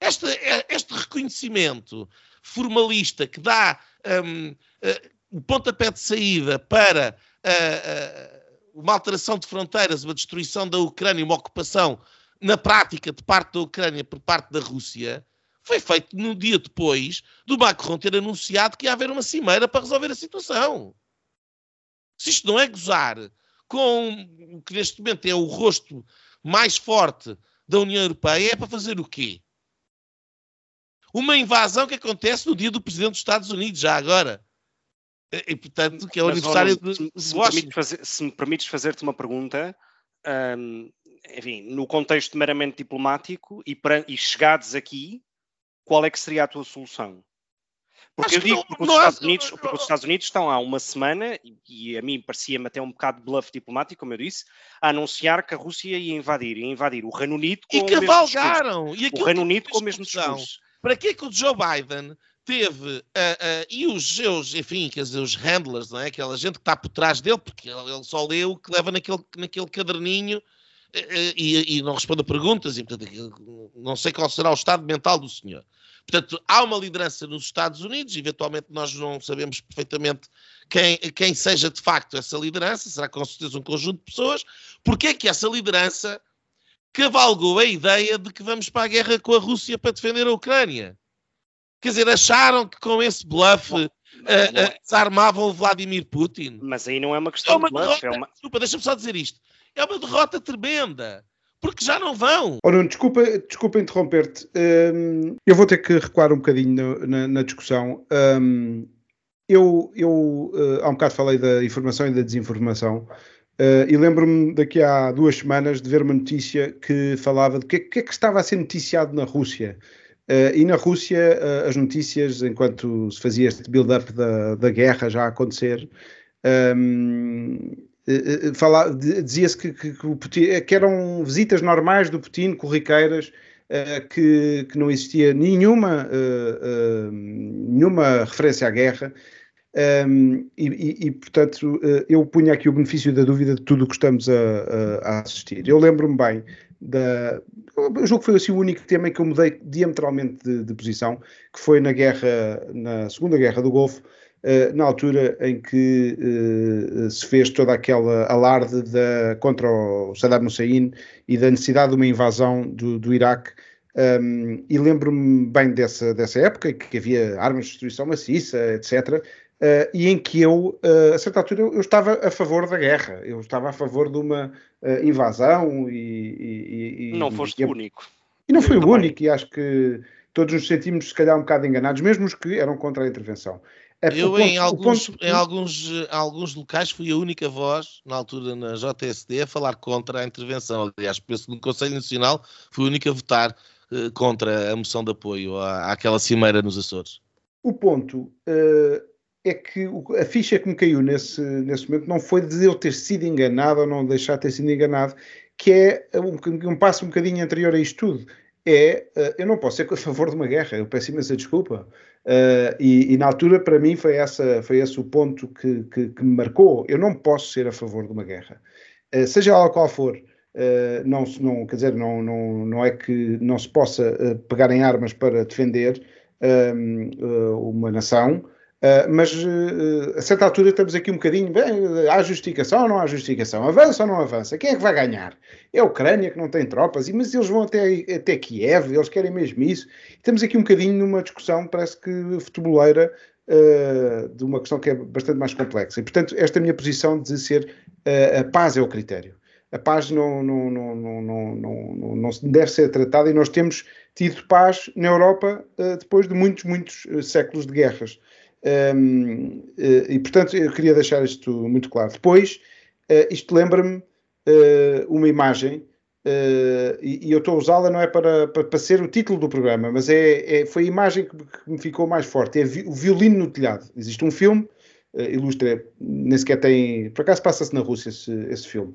Este, este reconhecimento formalista que dá um, o pontapé de saída para uh, uh, uma alteração de fronteiras, uma destruição da Ucrânia, uma ocupação na prática de parte da Ucrânia por parte da Rússia, foi feito no dia depois do Macron ter anunciado que ia haver uma cimeira para resolver a situação. Se isto não é gozar com o que neste momento é o rosto mais forte da União Europeia, é para fazer o quê? Uma invasão que acontece no dia do Presidente dos Estados Unidos, já agora. E, portanto, que é o Mas, aniversário de, se, se, me fazer, se me permites fazer-te uma pergunta, um, enfim, no contexto meramente diplomático e, para, e chegados aqui, qual é que seria a tua solução? Porque Acho eu digo porque, os Estados Unidos, porque os Estados Unidos estão há uma semana, e a mim parecia-me até um bocado de bluff diplomático, como eu disse, a anunciar que a Rússia ia invadir, ia invadir o Reino Unido com e o cavalgaram. mesmo discurso. E o Reino Unido com o mesmo discurso. Para que é que o Joe Biden teve, uh, uh, e os seus, enfim, quer dizer, os handlers, não é? Aquela gente que está por trás dele, porque ele, só lê o que leva naquele, naquele caderninho e, e, não responde a perguntas, e portanto, não sei qual será o estado mental do senhor. Portanto, há uma liderança nos Estados Unidos, eventualmente nós não sabemos perfeitamente quem, quem seja de facto essa liderança, será com certeza um conjunto de pessoas, porque é que essa liderança cavalgou a ideia de que vamos para a guerra com a Rússia para defender a Ucrânia? Quer dizer, acharam que com esse bluff uh, uh, desarmavam o Vladimir Putin. Mas aí não é uma questão é uma de bluff. Derrota, é uma... Desculpa, deixa-me só dizer isto. É uma derrota tremenda. Porque já não vão. Oh, desculpa, desculpa interromper-te. Um, eu vou ter que recuar um bocadinho na, na, discussão. Um, eu, eu uh, há um bocado falei da informação e da desinformação. Uh, e lembro-me daqui a duas semanas de ver uma notícia que falava de que, que é que estava a ser noticiado na Rússia. Uh, e na Rússia, uh, as notícias, enquanto se fazia este build-up da, da guerra já a acontecer, um, uh, eh, dizia-se que, que, que, que, eram visitas normais do Putin, corriqueiras, que, que não existia nenhuma, nenhuma referência à guerra. Um, ehm, e, e, e, portanto, eu punha aqui o benefício da dúvida de tudo o que estamos a, a, assistir. Eu lembro-me bem da. Eu julgo que foi assim o único tema em que eu mudei diametralmente de, de posição, que foi na guerra, na Segunda Guerra do Golfo, na altura em que uh, se fez toda aquela alarde da, contra o Saddam Hussein e da necessidade de uma invasão do, do Iraque Um, e lembro-me bem dessa, dessa época, que havia armas de destruição maciça, etc., Uh, e em que eu, uh, a certa altura, eu, estava a favor da guerra, eu estava a favor de uma uh, invasão e, e, e, Não foste o único. E não fui o único, e acho que todos nos sentimos, se calhar, um bocado enganados, mesmo os que eram contra a intervenção. Eu, ponto, em, alguns, ponto... em alguns, alguns locais, fui a única voz, na altura na JSD, a falar contra a intervenção. Aliás, penso que no Conselho Nacional fui a única a votar contra a moção de apoio à, àquela cimeira nos Açores. O ponto é que a ficha que me caiu nesse, nesse momento não foi de eu ter sido enganado ou não deixar de ter sido enganado, que é um, um passo um bocadinho anterior a isto tudo. É, uh, eu não posso ser a favor de uma guerra, eu peço imensa desculpa. Uh, e, e, na altura, para mim, foi, essa, foi esse o ponto que, que, que me marcou. Eu não posso ser a favor de uma guerra. Uh, seja ela qual for, não, não, quer dizer, não, não, não é que não se possa pegar em armas para defender uma nação, Uh, mas uh, a certa altura estamos aqui um bocadinho, bem, há justificação ou não há justificação? Avança ou não avança? Quem é que vai ganhar? É a Ucrânia que não tem tropas, mas eles vão até, até Kiev, eles querem mesmo isso. Estamos aqui um bocadinho numa discussão, parece que futeboleira, uh, de uma questão que é bastante mais complexa. E, portanto, esta minha posição de ser a paz é o critério. A paz não, não, não, não, não, não, não deve ser tratada e nós temos tido paz na Europa depois de muitos, muitos séculos de guerras. Um, eh, e portanto eu queria deixar isto muito claro. Depois, uh, isto lembra-me uh, uma imagem, uh, e, e, eu estou a usá-la não é para, para, para, ser o título do programa, mas é, é foi a imagem que, que, me ficou mais forte: é o violino no telhado. Existe um filme. ilustra, nem sequer tem. Por acaso passa-se na Rússia esse, esse filme.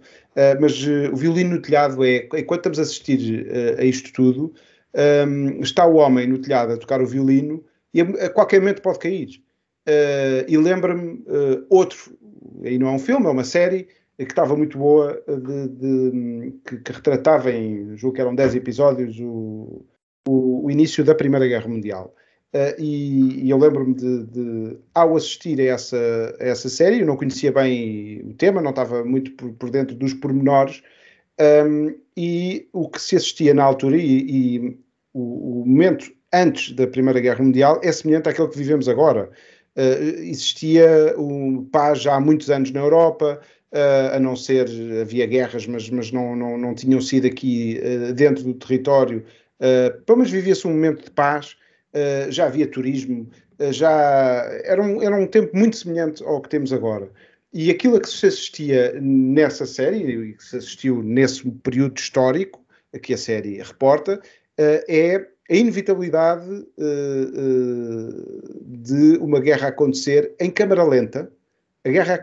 mas o violino no telhado é. Enquanto estamos a assistir a isto tudo, um, está o homem no telhado a tocar o violino e a, a qualquer momento pode cair. Uh, e lembra-me uh, outro, aí não é um filme, é uma série, que estava muito boa, de, de, que, que, retratava em, julgo que eram 10 episódios, o, o, o, início da Primeira Guerra Mundial. Uh, e, e, eu lembro-me de, de, ao assistir a essa, a essa série, eu não conhecia bem o tema, não estava muito por, por dentro dos pormenores, um, ehm, e o que se assistia na altura e, e o, o momento antes da Primeira Guerra Mundial é semelhante àquele que vivemos agora. Uh, existia um paz há muitos anos na Europa, uh, a não ser, havia guerras, mas, mas não, não, não tinham sido aqui uh, dentro do território. Pelo menos vivia-se um momento de paz, já havia turismo, já era um, era um tempo muito semelhante ao que temos agora. E aquilo a que se assistia nessa série, e que se assistiu nesse período histórico, que a série reporta, é a inevitabilidade uh, uh, de uma guerra acontecer em câmara lenta. A guerra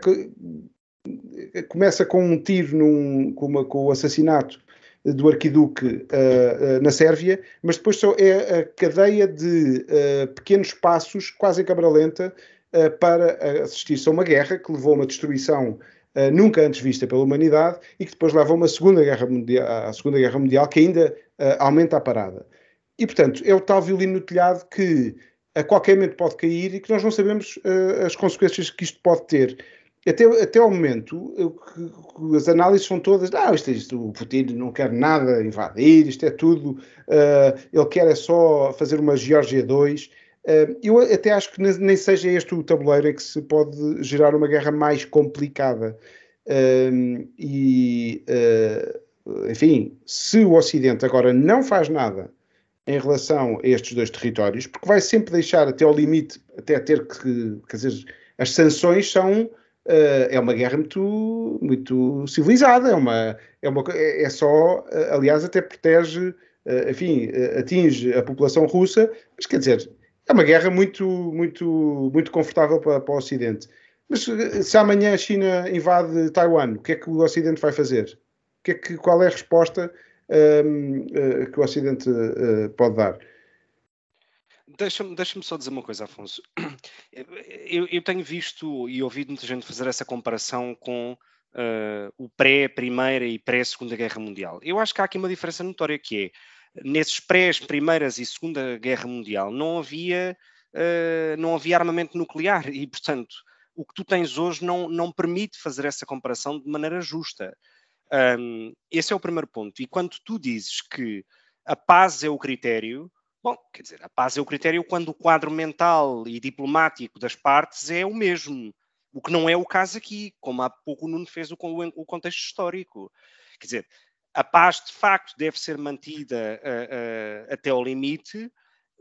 começa com um tiro num, com, uma, com, o assassinato do arquiduque uh, na Sérvia, mas depois só é a cadeia de pequenos passos, quase em câmara lenta, para assistir-se a uma guerra que levou a uma destruição Uh, nunca antes vista pela humanidade e que depois leva a uma segunda guerra mundial, à segunda guerra mundial que ainda uh, aumenta a parada. E, portanto, é o tal violino no telhado que a qualquer momento pode cair e que nós não sabemos uh, as consequências que isto pode ter. Até, até ao momento, eu, as análises são todas, ah, isto, isto, o Putin não quer nada invadir, isto é tudo, uh, ele quer é só fazer uma Geórgia 2. Uh, eh, eu até acho que nem seja este o tabuleiro em que se pode gerar uma guerra mais complicada. e, enfim, se o Ocidente agora não faz nada em relação a estes dois territórios, porque vai sempre deixar até ao limite, até ter que, quer dizer, as sanções são uh, é uma guerra muito, muito civilizada, é uma, é uma é, só, uh, aliás, até protege, uh, enfim, atinge a população russa, mas quer dizer, é uma guerra muito, muito, muito confortável para, para o Ocidente. Mas se amanhã a China invade Taiwan, o que é que o Ocidente vai fazer? Que é que, qual é a resposta uh, que o Ocidente uh, pode dar. Deixa-me deixa só dizer uma coisa, Afonso. Eu, eu, tenho visto e ouvido muita gente fazer essa comparação com uh, o pré-Primeira e pré-Segunda Guerra Mundial. Eu acho que há aqui uma diferença notória que é, nesses pré-Primeiras e Segunda Guerra Mundial não havia, uh, não havia armamento nuclear e, portanto, o que tu tens hoje não, não permite fazer essa comparação de maneira justa. Um, esse é o primeiro ponto. E quando tu dizes que a paz é o critério. Bom, quer dizer, a paz é o critério quando o quadro mental e diplomático das partes é o mesmo. O que não é o caso aqui, como há pouco o Nuno fez o, o contexto histórico. Quer dizer, a paz de facto deve ser mantida uh, uh, até ao limite,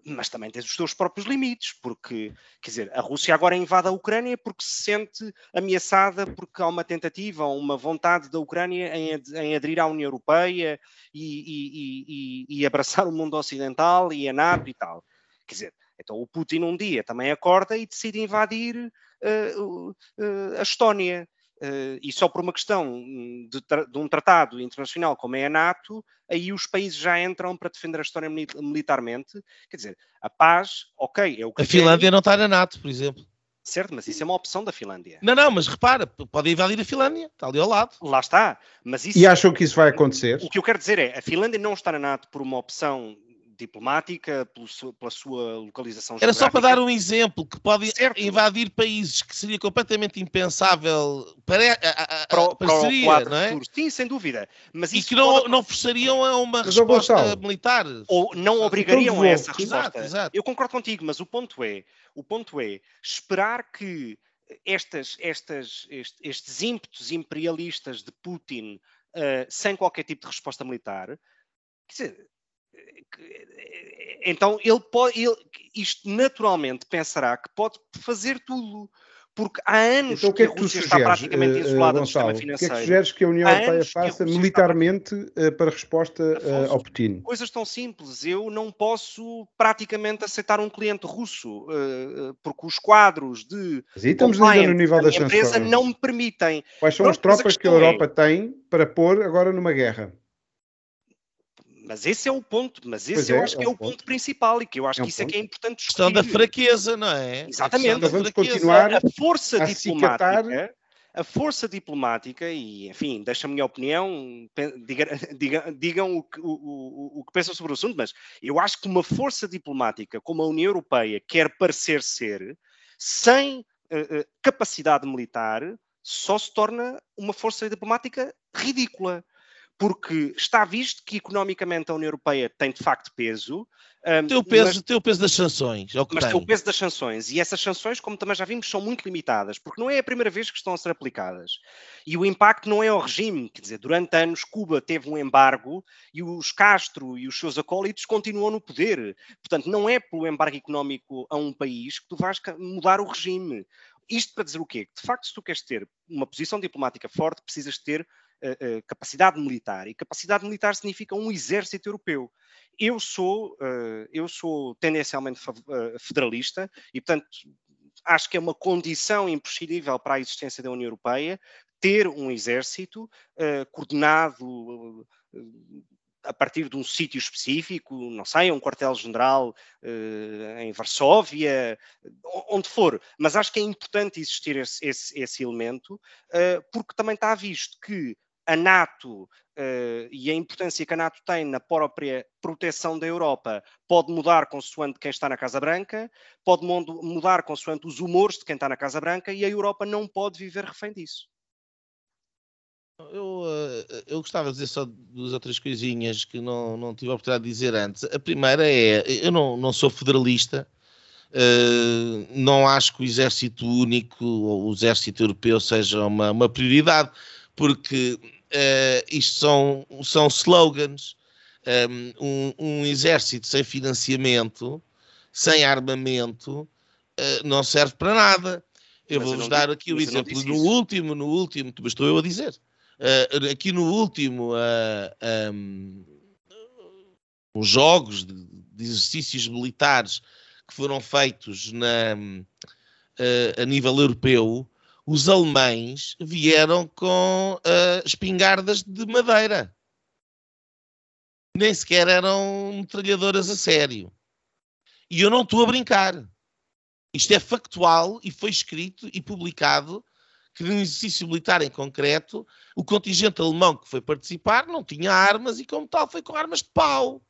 mas também tem os seus próprios limites, porque, quer dizer, a Rússia agora invade a Ucrânia porque se sente ameaçada, porque há uma tentativa, uma vontade da Ucrânia em, em aderir à União Europeia e, e, e, e, abraçar o mundo ocidental e a NATO e tal. Quer dizer, então o Putin um dia também acorda e decide invadir uh, uh, a Estónia. Uh, e só por uma questão hum, de, de, um tratado internacional como é a NATO, aí os países já entram para defender a história militarmente. Quer dizer, a paz, ok, é o que. A Finlândia não está na NATO, por exemplo. Certo, mas isso é uma opção da Finlândia. Não, não, mas repara, pode invadir a Finlândia, está ali ao lado. Lá está. Mas isso, e acham que isso vai acontecer? O que eu quero dizer é, a Finlândia não está na NATO por uma opção diplomática, pela sua localização Era só para dar um exemplo, que pode certo. invadir países que seria completamente impensável para, a, a, para, parceria, para o não é? Futuro. Sim, sem dúvida. Mas e que não, pode... não forçariam a uma mas resposta militar. Ou não obrigariam então, a essa resposta. Exato, exato. Eu concordo contigo, mas o ponto é, o ponto é esperar que estas, estas, estes, estes ímpetos imperialistas de Putin uh, sem qualquer tipo de resposta militar, quer dizer, então ele pode, ele, isto naturalmente pensará que pode fazer tudo. Porque há anos então, que, é que, a Rússia está praticamente uh, isolada Gonçalo, do sistema financeiro. O que é que sugeres que a União Europeia faça militarmente está... para resposta uh, ao Putin? Coisas tão simples. Eu não posso praticamente aceitar um cliente russo, uh, porque os quadros de Mas aí estamos ainda no nível das empresa não me permitem. Quais são Pronto, as tropas que a Europa é... tem para pôr agora numa guerra? Mas esse é o ponto, mas esse eu é, acho que é, é o ponto. ponto. principal e que eu acho é um que isso ponto. é que é importante discutir. Questão da fraqueza, não é? Exatamente. A vamos continuar a força a diplomática, a força diplomática, e enfim, deixa a minha opinião, diga, diga, digam o que, o, o, o que pensam sobre o assunto, mas eu acho que uma força diplomática como a União Europeia quer parecer ser, sem uh, uh, capacidade militar, só se torna uma força diplomática ridícula porque está visto que economicamente a União Europeia tem de facto peso. Um, tem, o peso mas, tem o peso das sanções. É mas tem. tem o peso das sanções. E essas sanções, como também já vimos, são muito limitadas, porque não é a primeira vez que estão a ser aplicadas. E o impacto não é ao regime. Quer dizer, durante anos Cuba teve um embargo e os Castro e os seus acólitos continuam no poder. Portanto, não é pelo embargo económico a um país que tu vais mudar o regime. Isto para dizer o quê? De facto, se tu queres ter uma posição diplomática forte, precisas ter uh, capacidade militar. E capacidade militar significa um exército europeu. Eu sou, uh, eu sou tendencialmente federalista e, portanto, acho que é uma condição imprescindível para a existência da União Europeia ter um exército uh, coordenado uh, a partir de um sítio específico, não sei, um quartel-general uh, em Varsóvia, onde for. Mas acho que é importante existir esse, esse, esse elemento, porque também está visto que a NATO uh, e a importância que a NATO tem na própria proteção da Europa pode mudar consoante quem está na Casa Branca, pode mudar consoante os humores de quem está na Casa Branca e a Europa não pode viver refém disso. Eu, uh, eu gostava de dizer só duas ou três coisinhas que não, não tive a oportunidade de dizer antes. A primeira é, eu não, não sou federalista, uh, não acho que o exército único ou o exército europeu seja uma, uma prioridade, porque uh, isto são, são slogans. Ehm, um, um, exército sem financiamento, sem armamento, uh, não serve para nada. Eu vou-vos dar aqui o exemplo. No último, no último, mas estou eu a dizer. Uh, aqui no último, uh, um, os jogos de, de, exercícios militares que foram feitos na, a nível europeu, os alemães vieram com uh, espingardas de madeira. Nem sequer eram metralhadoras a sério. E eu não estou a brincar. Isto é factual e foi escrito e publicado que no exercício militar em concreto, o contingente alemão que foi participar não tinha armas e, como tal, foi com armas de pau.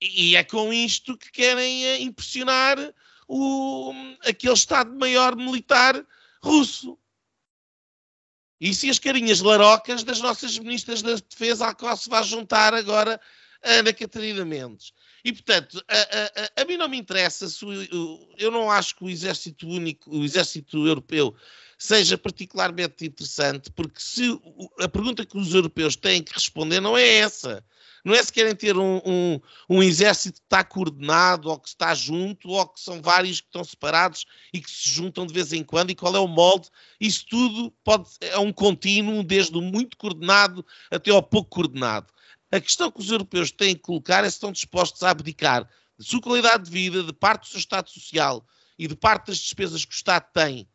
E é com isto que querem eh, impressionar o, aquele Estado-Maior militar russo. E as carinhas larocas das nossas ministras da Defesa, à qual se vai juntar agora Ana Catarina Mendes. E, portanto, a, a, a, mim não me interessa, se, eu não acho que o exército único, o exército europeu, seja particularmente interessante, porque se a pergunta que os europeus têm que responder não é essa. Não é se querem ter um, um, um, exército que está coordenado, ou que está junto, ou que são vários que estão separados e que se juntam de vez em quando, e qual é o molde. Isso tudo pode, é um contínuo, desde o muito coordenado até ao pouco coordenado. A questão que os europeus têm que colocar é se estão dispostos a abdicar de sua qualidade de vida, de parte do seu Estado social e de parte das despesas que o Estado tem,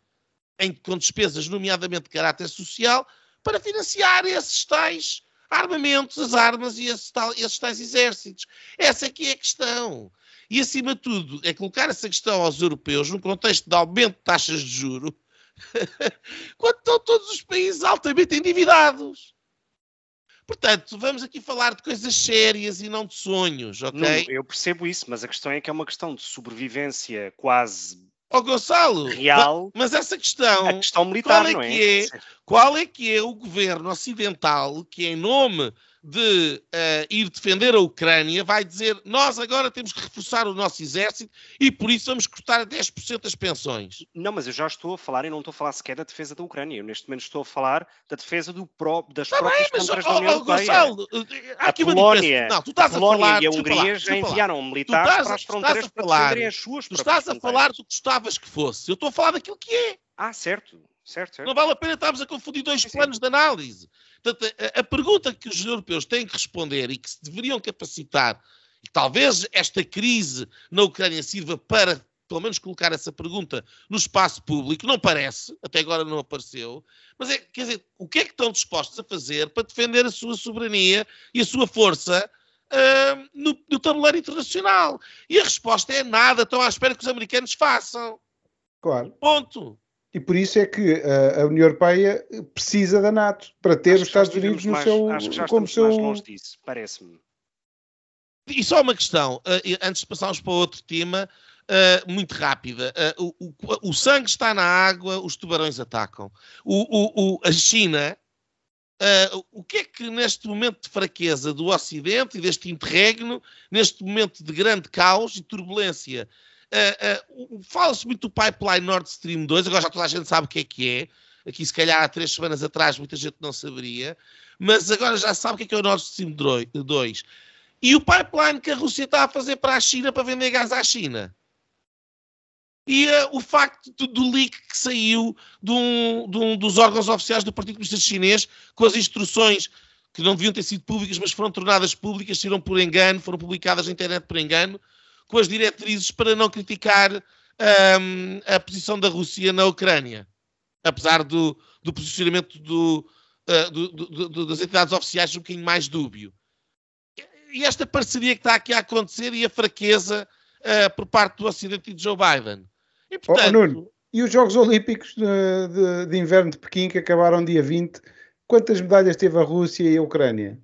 em, com despesas nomeadamente de caráter social, para financiar esses tais armamentos, as armas e esses, tal, esses tais exércitos. Essa é que é a questão. E, acima de tudo, é colocar essa questão aos europeus num contexto de aumento de taxas de juro, quando estão todos os países altamente endividados. Portanto, vamos aqui falar de coisas sérias e não de sonhos, ok? Não, eu percebo isso, mas a questão é que é uma questão de sobrevivência quase Ó oh, Gonçalo, real. Mas essa questão, a questão militar, qual é não é? Que é? Qual é que é o governo ocidental que, em nome de uh, ir defender a Ucrânia, vai dizer nós agora temos que reforçar o nosso exército e por isso vamos cortar 10% das pensões. Não, mas eu já estou a falar e não estou a falar sequer da defesa da Ucrânia. Eu neste momento estou a falar da defesa do pró das tá próprias bem, mas, da União Europeia. Gonçalo, eh, a Polónia, não, tu estás a, Polónia falar, e a Hungria já enviaram militares estás, para as fronteiras para defenderem as suas Tu estás a falar do que gostavas que fosse. Eu estou a falar daquilo que é. Ah, certo. Certo, certo. Não vale a pena estarmos a confundir dois sim, planos sim. de análise. Portanto, a, a, pergunta que os europeus têm que responder e que se deveriam capacitar, e talvez esta crise na Ucrânia sirva para, pelo menos, colocar essa pergunta no espaço público, não parece, até agora não apareceu, mas é, quer dizer, o que é que estão dispostos a fazer para defender a sua soberania e a sua força uh, no, no tabuleiro internacional? E a resposta é nada, estão à espera que os americanos façam. Claro. Ponto. E por isso é que a, a União Europeia precisa da NATO para ter acho os Estados Unidos no mais, seu acho que já como seu. Mais longe disso, parece-me. E só uma questão, uh, antes de passarmos para outro tema, uh, muito rápida. Uh, o, o, o, sangue está na água, os tubarões atacam. O, a China, o que é que neste momento de fraqueza do Ocidente e deste interregno, neste momento de grande caos e turbulência Uh, uh, Fala-se muito do pipeline Nord Stream 2, agora já toda a gente sabe o que é que é. Aqui, se calhar, há três semanas atrás, muita gente não saberia, mas agora já sabe o que é, que é o Nord Stream 2. E o pipeline que a Rússia está a fazer para a China para vender gás à China. E uh, o facto do, do, leak que saiu de um, de um, dos órgãos oficiais do Partido Comunista Chinês com as instruções que não deviam ter sido públicas, mas foram tornadas públicas, saíram por engano, foram publicadas na internet por engano, com as diretrizes para não criticar um, a posição da Rússia na Ucrânia, apesar do, do posicionamento do, uh, do, do, das entidades oficiais um bocadinho mais dúbio. E esta parceria que está aqui a acontecer e a fraqueza uh, por parte do Ocidente e de Joe Biden. E, portanto, oh, Nuno, e os Jogos Olímpicos de, de, de Inverno de Pequim, que acabaram dia 20, quantas medalhas teve a Rússia e a Ucrânia?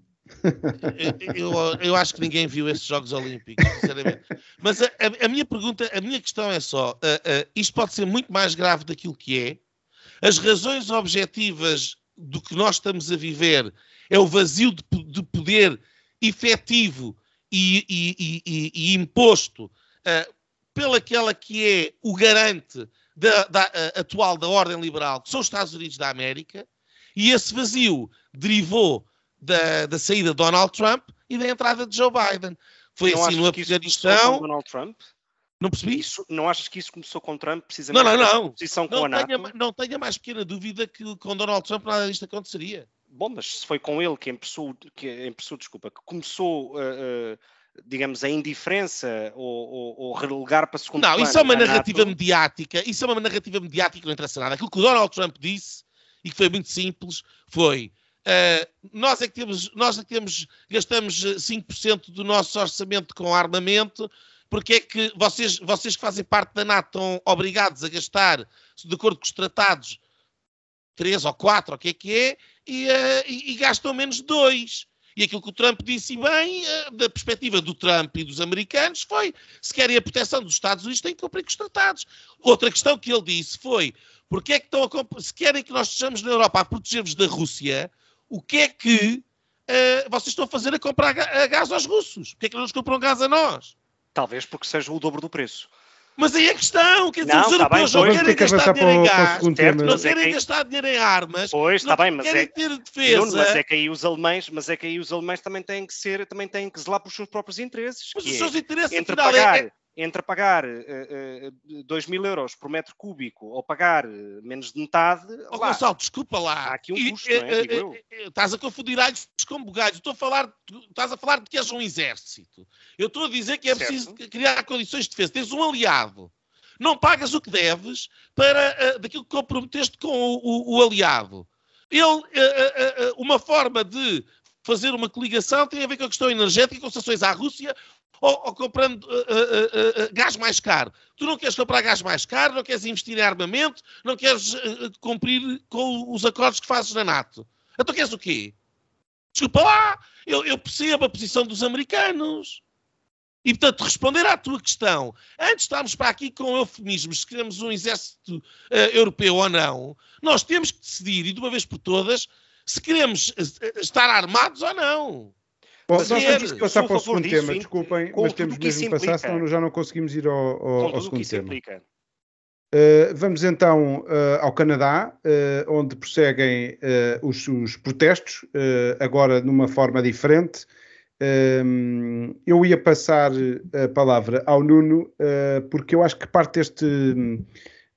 Eu, eu, acho que ninguém viu esses Jogos Olímpicos, sinceramente. Mas a, a, a minha pergunta, a minha questão é só: uh, uh, isto pode ser muito mais grave daquilo que é. As razões objetivas do que nós estamos a viver é o vazio de, de poder efetivo e, e, e, e imposto uh, pelaquela que é o garante da, da atual da ordem liberal, que são os Estados Unidos da América, e esse vazio derivou da, da saída de Donald Trump e da entrada de Joe Biden. Foi não assim no Afeganistão. Donald Trump? Não percebi? Isso, não achas que isso começou com Trump precisamente não, não, não. posição não com a tenha, Não tenha mais pequena dúvida que com Donald Trump nada disto aconteceria. Bom, mas se foi com ele que empressou, que empressou desculpa, que começou, uh, uh, digamos, a indiferença ou, ou, ou, relegar para segundo não, plano... Não, isso é uma narrativa NATO... mediática, isso é uma narrativa mediática que não interessa nada. Aquilo que o Donald Trump disse, e que foi muito simples, foi Uh, nós é que temos, nós é que temos, gastamos 5% do nosso orçamento com armamento, porque é que vocês, vocês que fazem parte da NATO estão obrigados a gastar, de acordo com os tratados, 3 ou 4, o que é que é, e, uh, e, e gastam menos 2. E aquilo que o Trump disse bem, da perspectiva do Trump e dos americanos, foi: se querem a proteção dos Estados Unidos, têm que cumprir com os tratados. Outra questão que ele disse foi: porque é que estão a, se querem que nós estejamos na Europa a proteger-vos da Rússia, o que é que uh, vocês estão a fazer a comprar gás aos russos. Porquê é que não nos compram gás a nós? Talvez porque seja o dobro do preço. Mas aí é a questão, quer dizer, não, os tá europeus não querem gastar dinheiro em gás, certo, não querem é gastar dinheiro em armas, pois, está bem, mas querem é, ter defesa. Não, mas é que aí os alemães, mas é que aí os alemães também têm que ser, também têm que zelar pelos seus próprios interesses. Mas os é, seus interesses, entre afinal, pagar, é, entre pagar uh, uh, 2 mil euros por metro cúbico ou pagar uh, menos de metade. Oh, lá, Gonçalo, desculpa lá. Há aqui um custo, e, não é? Uh, estás a confundir alhos com bugalhos. Estou a falar, estás a falar de que és um exército. Eu estou a dizer que é certo. preciso criar condições de defesa. Tens um aliado. Não pagas o que deves para daquilo que comprometeste com o, o, o aliado. Ele, uma forma de fazer uma coligação tem a ver com a questão energética, com sanções à Rússia ou, ou comprando uh, uh, uh, gás mais caro. Tu não queres comprar gás mais caro, não queres investir em armamento, não queres cumprir com os acordos que fazes na NATO. Então queres o quê? Desculpa lá, eu, eu percebo a posição dos americanos. E, portanto, responder à tua questão, antes de estarmos para aqui com eufemismos, se queremos um exército uh, europeu ou não, nós temos que decidir, e de uma vez por todas, se queremos estar armados ou não. Bom, nós temos que passar para o segundo tema, desculpem, mas temos mesmo que passar, senão já não conseguimos ir ao, ao, ao segundo tema. Uh, vamos então uh, ao Canadá, uh, onde prosseguem os, os, protestos, agora numa forma diferente. eu ia passar a palavra ao Nuno, porque eu acho que parte deste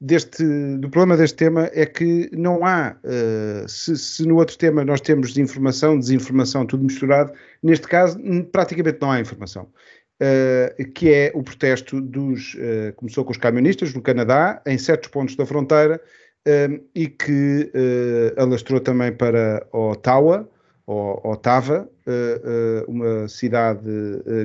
deste, do problema deste tema é que não há, uh, se, se, no outro tema nós temos informação, desinformação, tudo misturado, neste caso praticamente não há informação. Uh, que é o protesto dos. Uh, começou com os camionistas no Canadá, em certos pontos da fronteira, e que alastrou também para Ottawa, ou Ottawa, uma cidade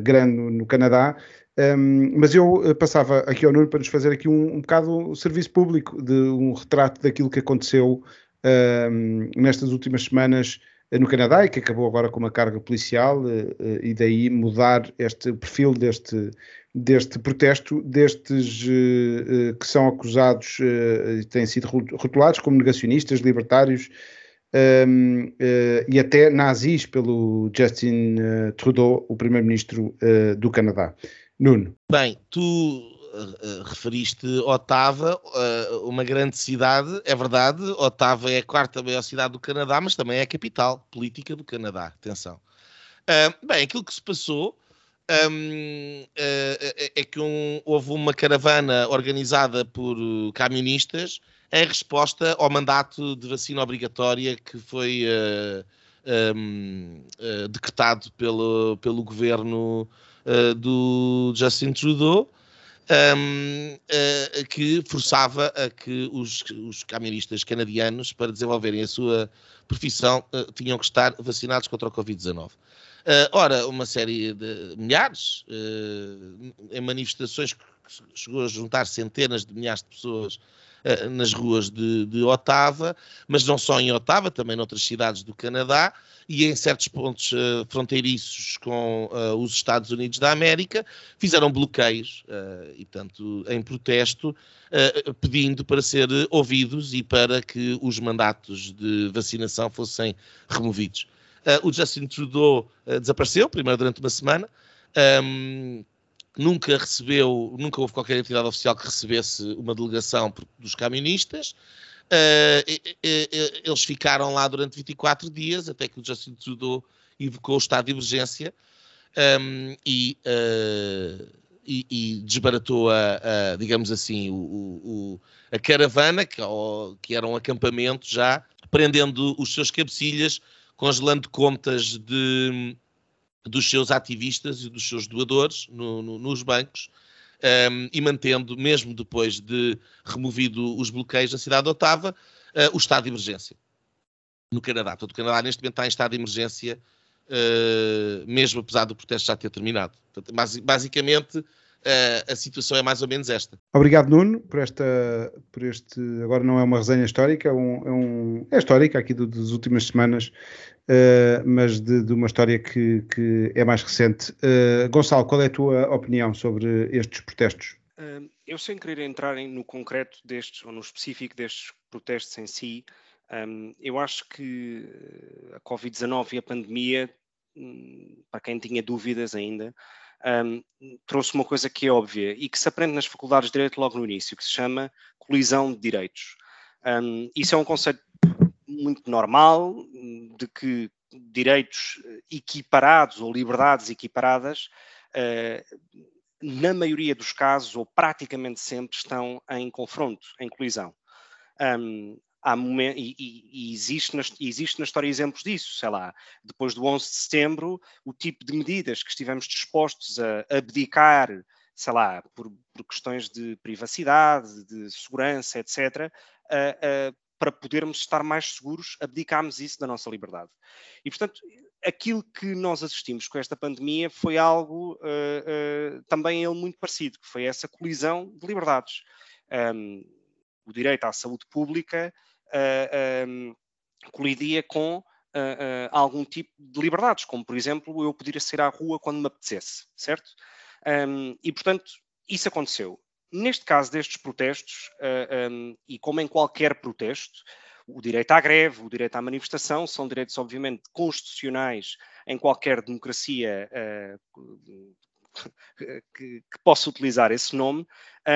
grande no Canadá, um, mas eu eh, passava aqui ao Nuno para nos fazer aqui um, um bocado o serviço público, de um retrato daquilo que aconteceu um, nestas últimas semanas eh, no Canadá e que acabou agora com uma carga policial uh, e daí mudar este perfil deste, deste protesto, destes que são acusados e têm sido rotulados como negacionistas, libertários um, e até nazis pelo Justin Trudeau, o primeiro-ministro do Canadá. Nuno. Bem, tu uh, referiste Otava, uh, uma grande cidade, é verdade, Otava é a quarta maior cidade do Canadá, mas também é a capital política do Canadá, atenção. Uh, bem, aquilo que se passou um, é que um, houve uma caravana organizada por camionistas em resposta ao mandato de vacina obrigatória que foi um, decretado pelo, pelo governo uh, do Justin Trudeau, um, uh, que forçava a que os, os camionistas canadianos, para desenvolverem a sua profissão, uh, tinham que estar vacinados contra o Covid-19. Uh, ora, uma série de milhares, em manifestações que chegou a juntar centenas de milhares de pessoas nas ruas de, de Otava, mas não só em Otava, também noutras cidades do Canadá, e em certos pontos uh, fronteiriços com uh, os Estados Unidos da América, fizeram bloqueios uh, e, portanto, em protesto, pedindo para ser ouvidos e para que os mandatos de vacinação fossem removidos. o Justin Trudeau desapareceu, primeiro durante uma semana. Um, nunca recebeu, nunca houve qualquer entidade oficial que recebesse uma delegação dos camionistas. Uh, eles ficaram lá durante 24 dias, até que o Justin Trudeau invocou o estado de emergência e, uh, e, e, desbaratou, a, a digamos assim, o, o, a caravana, que, que era um acampamento já, prendendo os seus cabecilhas, congelando contas de, dos seus ativistas e dos seus doadores no, no, nos bancos um, e mantendo, mesmo depois de removido os bloqueios na cidade de Otava, uh, o estado de emergência no Canadá. Portanto, o Canadá neste momento está em estado de emergência, uh, mesmo apesar do protesto já ter terminado. Portanto, basicamente, uh, a situação é mais ou menos esta. Obrigado, Nuno, por, esta, por este. Agora não é uma resenha histórica, é, um, é, um, é histórica aqui do, das últimas semanas Uh, mas de, de, uma história que, que, é mais recente. Uh, Gonçalo, qual é a tua opinião sobre estes protestos? Uh, eu, sem querer entrar no concreto destes, ou no específico destes protestos em si, Um, eu acho que a Covid-19 e a pandemia, hum, para quem tinha dúvidas ainda, um, trouxe uma coisa que é óbvia e que se aprende nas faculdades de Direito logo no início, que se chama colisão de direitos. Um, isso é um conceito muito normal, de que direitos equiparados ou liberdades equiparadas, uh, na maioria dos casos, ou praticamente sempre, estão em confronto, em colisão. Um, há e, e, e, existe, na, existe na história exemplos disso, sei lá, depois do 11 de setembro, o tipo de medidas que estivemos dispostos a abdicar, sei lá, por, por questões de privacidade, de segurança, etc., uh, uh, para podermos estar mais seguros, abdicámos isso da nossa liberdade. E, portanto, aquilo que nós assistimos com esta pandemia foi algo uh, uh, também ele muito parecido, que foi essa colisão de liberdades. Um, o direito à saúde pública um, colidia com algum tipo de liberdades, como, por exemplo, eu poder sair à rua quando me apetecesse, certo? Um, e, portanto, isso aconteceu. Neste caso destes protestos, uh, um, e como em qualquer protesto, o direito à greve, o direito à manifestação são direitos, obviamente, constitucionais em qualquer democracia uh, que, que, possa utilizar esse nome,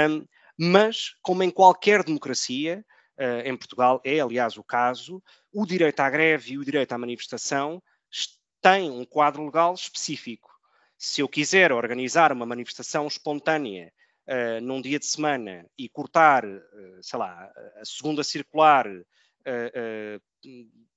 um, mas, como em qualquer democracia, uh, em Portugal é, aliás, o caso, o direito à greve e o direito à manifestação têm um quadro legal específico. Se eu quiser organizar uma manifestação espontânea uh, num dia de semana e cortar, uh, sei lá, a segunda circular uh,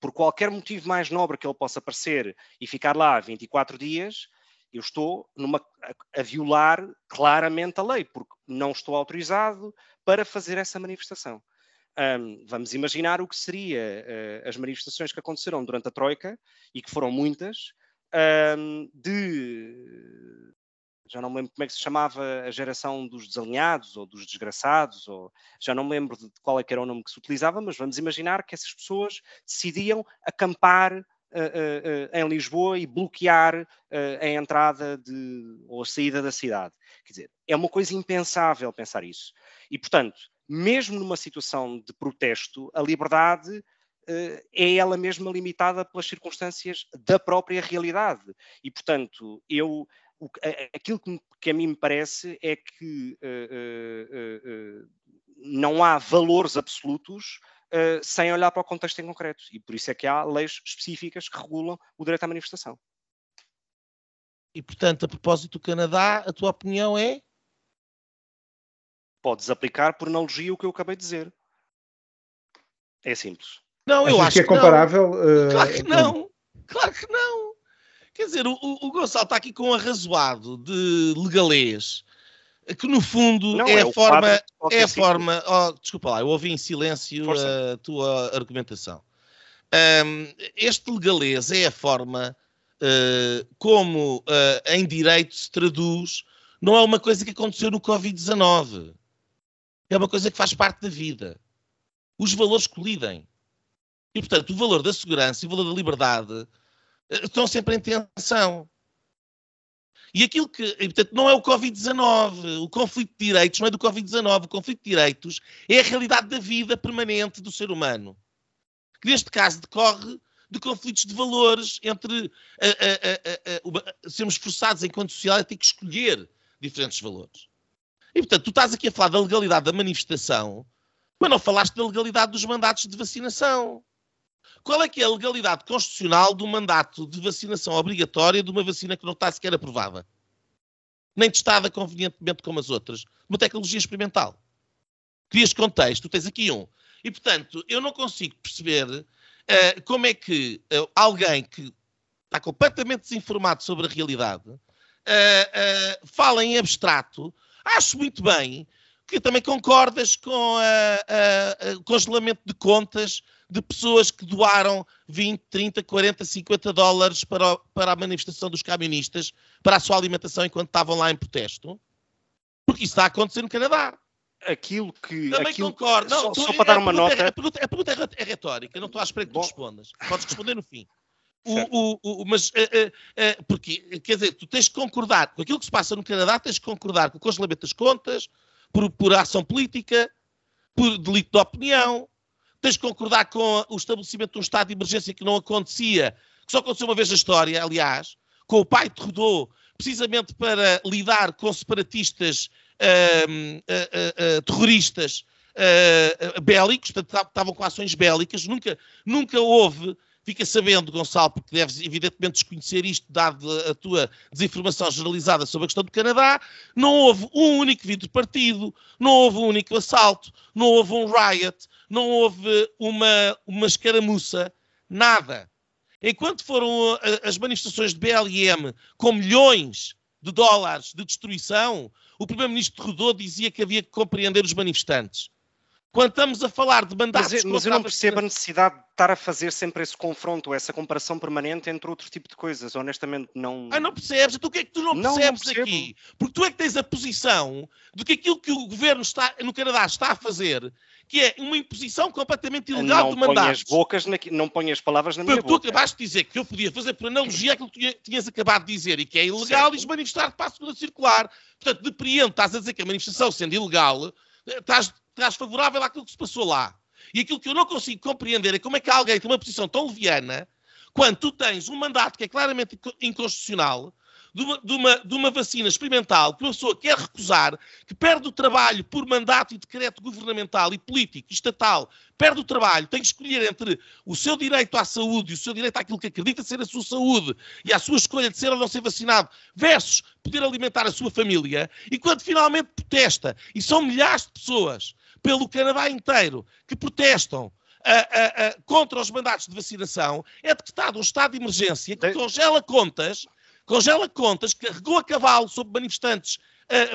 por qualquer motivo mais nobre que ele possa parecer e ficar lá 24 dias, eu estou numa, a, a, violar claramente a lei, porque não estou autorizado para fazer essa manifestação. Um, vamos imaginar o que seria uh, as manifestações que aconteceram durante a Troika, e que foram muitas, um, de já não me lembro como é que se chamava a geração dos desalinhados ou dos desgraçados, ou já não me lembro de qual é era o nome que se utilizava, mas vamos imaginar que essas pessoas decidiam acampar uh, uh, uh, em Lisboa e bloquear a entrada de, ou a saída da cidade. Quer dizer, é uma coisa impensável pensar isso. E, portanto, mesmo numa situação de protesto, a liberdade é ela mesma limitada pelas circunstâncias da própria realidade. E, portanto, eu aquilo que, a mim me parece é que uh, uh, não há valores absolutos sem olhar para o contexto em concreto. E por isso é que há leis específicas que regulam o direito à manifestação. E, portanto, a propósito do Canadá, a tua opinião é? Podes aplicar por analogia o que eu acabei de dizer. É simples. Não, eu Achas acho que é comparável. Não. Claro que não. Claro que não. Quer dizer, o, o Gonçalo está aqui com um arrazoado de legalês, que no fundo não, é, é, a forma. É a forma. Oh, desculpa lá, eu ouvi em silêncio Força. a tua argumentação. Um, este legalês é a forma uh, como uh, em direito se traduz, não é uma coisa que aconteceu no Covid-19. É uma coisa que faz parte da vida. Os valores colidem. E, portanto, o valor da segurança e o valor da liberdade estão sempre em tensão. E aquilo que, e, portanto, não é o Covid-19, o conflito de direitos não é do Covid-19, o conflito de direitos é a realidade da vida permanente do ser humano, que neste caso decorre de conflitos de valores entre a, a, a, sermos forçados enquanto sociedade a ter que escolher diferentes valores. E, portanto, tu estás aqui a falar da legalidade da manifestação, mas não falaste da legalidade dos mandatos de vacinação. Qual é que é a legalidade constitucional do mandato de vacinação obrigatória de uma vacina que não está sequer aprovada? Nem testada convenientemente como as outras. Uma tecnologia experimental. Crias contexto, tens aqui um. E, portanto, eu não consigo perceber uh, como é que uh, alguém que está completamente desinformado sobre a realidade uh, fala em abstrato. Acho muito bem que também concordas com o congelamento de contas de pessoas que doaram 20, 30, 40, 50 dólares para, para a manifestação dos camionistas, para a sua alimentação enquanto estavam lá em protesto? Porque isso está a acontecer no Canadá. Aquilo que. Também aquilo, concordo. Não, só, tu, só para dar uma nota. É, a, pergunta, a pergunta é, é retórica, não estou à espera que tu respondas. Podes responder no fim. O, o, o, mas, uh, uh, uh, porque, quer dizer, tu tens que concordar com aquilo que se passa no Canadá, tens que concordar com o congelamento das contas, por, por ação política, por delito de opinião, tens de concordar com o estabelecimento de um estado de emergência que não acontecia, que só aconteceu uma vez na história, aliás, com o pai de Rodô, precisamente para lidar com separatistas uh, terroristas bélicos, portanto, estavam com ações bélicas, nunca, nunca houve Fica sabendo, Gonçalo, porque deves evidentemente desconhecer isto, dado a tua desinformação generalizada sobre a questão do Canadá, não houve um único vidro partido, não houve um único assalto, não houve um riot, não houve uma, uma escaramuça, nada. Enquanto foram as manifestações de BLM com milhões de dólares de destruição, o primeiro-ministro Rodô dizia que havia que compreender os manifestantes. Quando estamos a falar de mandatos... Mas, mas eu não percebo a necessidade de estar a fazer sempre esse confronto, essa comparação permanente entre outro tipo de coisas. Honestamente, não... Ah, não percebes? Então o que é que tu não, não percebes não aqui? Porque tu é que tens a posição de que aquilo que o governo está, no Canadá está a fazer que é uma imposição completamente ilegal não de mandatos. Bocas na, não ponhas as palavras na minha Porque boca. tu acabaste de dizer que eu podia fazer por analogia aquilo que tinhas acabado de dizer e que é ilegal certo. e manifestar para a segunda circular. Portanto, depreendo, estás a dizer que a manifestação sendo ilegal, eh, estás estás favorável àquilo que se passou lá. E aquilo que eu não consigo compreender é como é que alguém tem uma posição tão leviana quando tu tens um mandato que é claramente inconstitucional de uma, de, uma, de uma, vacina experimental que uma pessoa quer recusar, que perde o trabalho por mandato e decreto governamental e político e estatal, perde o trabalho, tem que escolher entre o seu direito à saúde e o seu direito àquilo que acredita ser a sua saúde e a sua escolha de ser ou não ser vacinado, versus poder alimentar a sua família, e quando finalmente protesta, e são milhares de pessoas pelo Canadá inteiro que protestam contra os mandatos de vacinação, é decretado um estado de emergência que congela contas congela contas, carregou a cavalo sobre manifestantes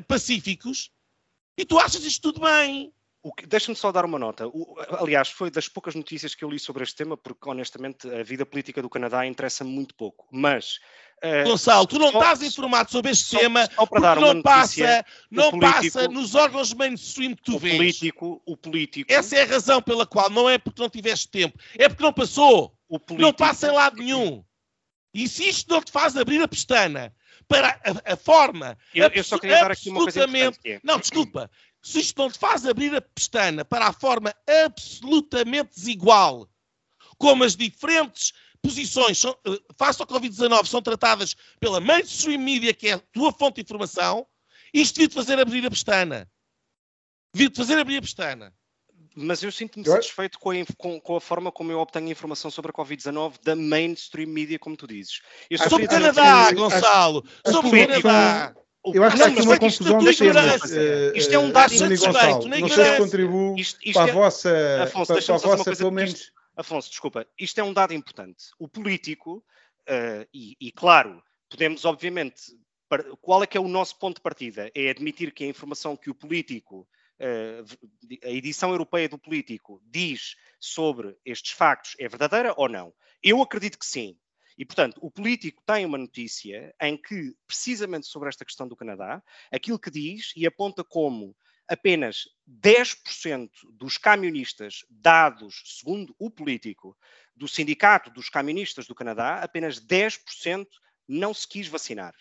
pacíficos e tu achas isto tudo bem. Deixa-me só dar uma nota. O, aliás, foi das poucas notícias que eu li sobre este tema, porque honestamente a vida política do Canadá interessa-me muito pouco. Mas. Uh, Gonçalo, tu não só, estás informado sobre este só, tema só para dar não passa, não político, passa nos órgãos mainstream que tu o vês. Político, o político. Essa é a razão pela qual não é porque não tiveste tempo, é porque não passou. O político, não passa em lado nenhum. E se isto não te faz abrir a pestana para a, a forma. Eu, eu, só queria dar aqui uma coisa. É. Não, desculpa. Se isto não te faz abrir a pestana para a forma absolutamente desigual como as diferentes posições são, eh, face ao Covid-19 são tratadas pela mainstream media, que é a tua fonte de informação, isto devia-te fazer abrir a pestana. Devia-te fazer abrir a pestana mas eu sinto-me satisfeito com a, com, com a, forma como eu obtenho informação sobre a Covid-19 da mainstream media, como tu dizes. Eu sobre o Canadá, que, Gonçalo! Sobre o Canadá! Eu acho que há aqui uma confusão de temas. Isto é um dado Gonçalo, Não sei se contribuo para a é... vossa, Afonso, para, para a vossa pelo menos... Afonso, desculpa, isto é um dado importante. O político, uh, e, e claro, podemos obviamente qual é que é o nosso ponto de partida? É admitir que a informação que o político eh, a edição europeia do Político diz sobre estes factos é verdadeira ou não? Eu acredito que sim. E, portanto, o político tem uma notícia em que, precisamente sobre esta questão do Canadá, aquilo que diz e aponta como apenas 10% dos camionistas dados, segundo o político, do Sindicato dos Camionistas do Canadá, apenas 10% não se quis vacinar.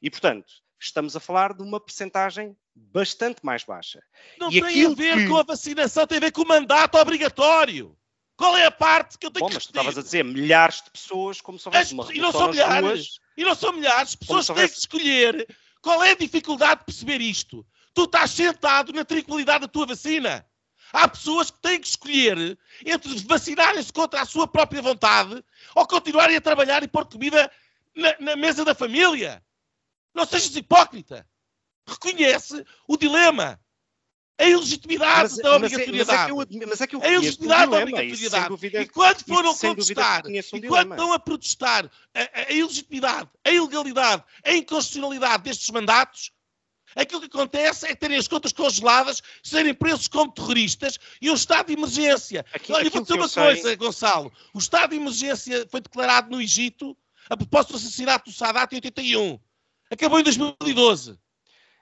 E, portanto, estamos a falar de uma percentagem bastante mais baixa. Não e tem a ver que... com a vacinação, tem a ver com o mandato obrigatório. Qual é a parte que eu tenho Bom, que mas tu estavas a dizer milhares de pessoas, como se houvesse uma E não são milhares, ruas, e não são milhares, pessoas que têm que escolher. Qual é a dificuldade de perceber isto? Tu estás sentado na tranquilidade da tua vacina. Há pessoas que têm que escolher entre vacinarem-se contra a sua própria vontade ou continuarem a trabalhar e pôr comida na, na mesa da família. Não sejas hipócrita reconhece o dilema. A ilegitimidade mas, da obrigatoriedade. Mas é, mas é, mas é que eu a ilegitimidade da obrigatoriedade. Dúvida, e quando foram protestar, um e quando estão a protestar a, a ilegitimidade, a ilegalidade, a inconstitucionalidade destes mandatos, aquilo que acontece é terem as contas congeladas, serem presos como terroristas e um estado de emergência. Olha, vou dizer uma coisa, sei... Gonçalo. O estado de emergência foi declarado no Egito a propósito do assassinato do Sadat em 81. Acabou em 2012.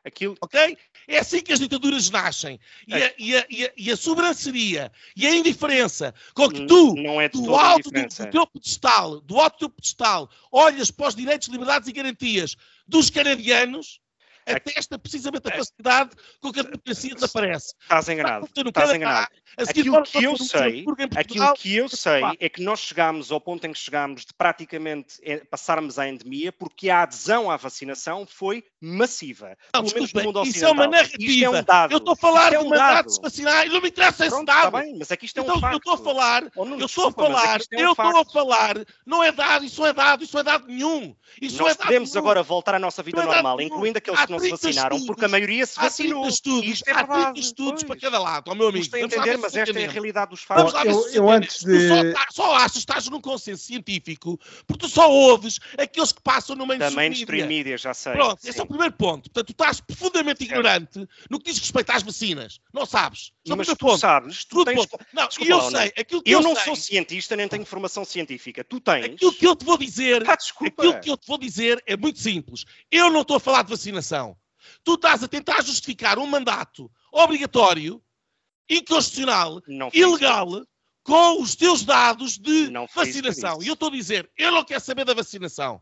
Aquilo... Ok? É assim que as ditaduras nascem. E, a, e, a, e, a, e a sobranceria e a indiferença com que tu, não é do alto do, do, teu pedestal, do alto do teu pedestal, olhas para os direitos, liberdades e garantias dos canadianos, atesta precisamente a facilidade com que a democracia desaparece. Estás enganado. Estás enganado. Aquilo que eu sei, aquilo que eu sei é que nós chegámos ao ponto em que chegámos de praticamente é, passarmos à endemia porque a adesão à vacinação foi massiva. Não, pelo menos no mundo ocidental. Isso é uma narrativa. É um dado. Eu estou a falar é um de mandatos vacinais, não me interessa esse dado. Está bem, mas é que isto é então, um fato. Eu estou a falar, oh, não, eu estou a falar, é um eu estou a falar, não é dado, isso não é dado, isso não é dado nenhum. Isso nós é podemos agora voltar à nossa vida normal, incluindo aqueles que não se vacinaram, estudos, porque a maioria se vacinou. Estudos, isto é há 30 estudos para cada lado, ao meu amigo. Estou a entender, mas esta é a realidade dos fatos. Eu, antes de... Tu só, achas, estás num consenso científico, porque tu só ouves aqueles que passam no mainstream, da mainstream media. já sei. Pronto, é primeiro ponto. Portanto, tu estás profundamente ignorante no que diz respeito às vacinas. Não sabes. Esse mas tu ponto. sabes, tu tens... Não, Desculpa, eu sei. Aquilo que eu, eu não sei... sou cientista, nem tenho formação científica. Tu tens. Aquilo que eu te vou dizer... Ah, aquilo que eu te vou dizer é muito simples. Eu não estou a falar de vacinação. Tu estás a tentar justificar um mandato obrigatório, inconstitucional, ilegal, com os teus dados de vacinação. E eu estou a dizer, eu não quero saber da vacinação.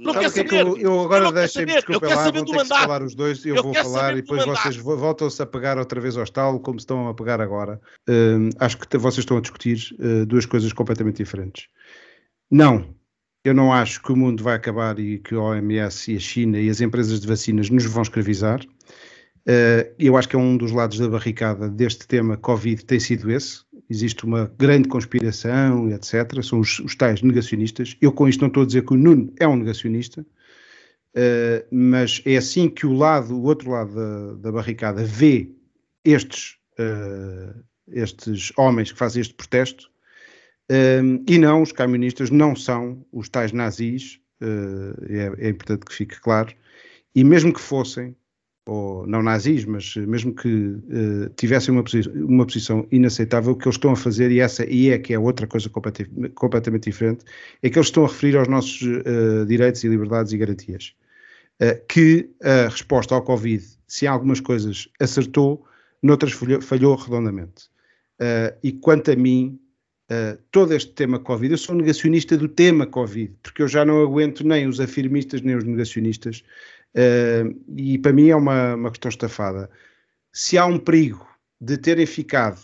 Não saber. É que eu, eu agora deixem-me desculpa lá, vão ter que falar os dois, eu, eu vou falar e depois vocês voltam-se a pegar outra vez ao estalo, como se estão a pegar agora. Uh, acho que vocês estão a discutir uh, duas coisas completamente diferentes. Não, eu não acho que o mundo vai acabar e que a OMS e a China e as empresas de vacinas nos vão escravizar. Uh, eu acho que é um dos lados da barricada deste tema Covid tem sido esse. Existe uma grande conspiração, etc. São os, os tais negacionistas. Eu com isto não estou a dizer que o Nuno é um negacionista, uh, mas é assim que o lado, o outro lado da, da barricada vê estes, uh, estes homens que fazem este protesto um, e não, os camionistas não são os tais nazis, uh, é, é, importante que fique claro, e mesmo que fossem, ou não nazis, mas mesmo que uh, tivessem uma, posi uma posição inaceitável, o que eles estão a fazer, e essa e é que é outra coisa completamente, diferente, é que eles estão a referir aos nossos uh, direitos e liberdades e garantias. que a resposta ao Covid, se em algumas coisas acertou, noutras falhou, falhou redondamente. e quanto a mim, uh, todo este tema Covid. Eu sou negacionista do tema Covid, porque eu já não aguento nem os afirmistas nem os negacionistas, uh, e para mim é uma, uma questão estafada. Se há um perigo de terem ficado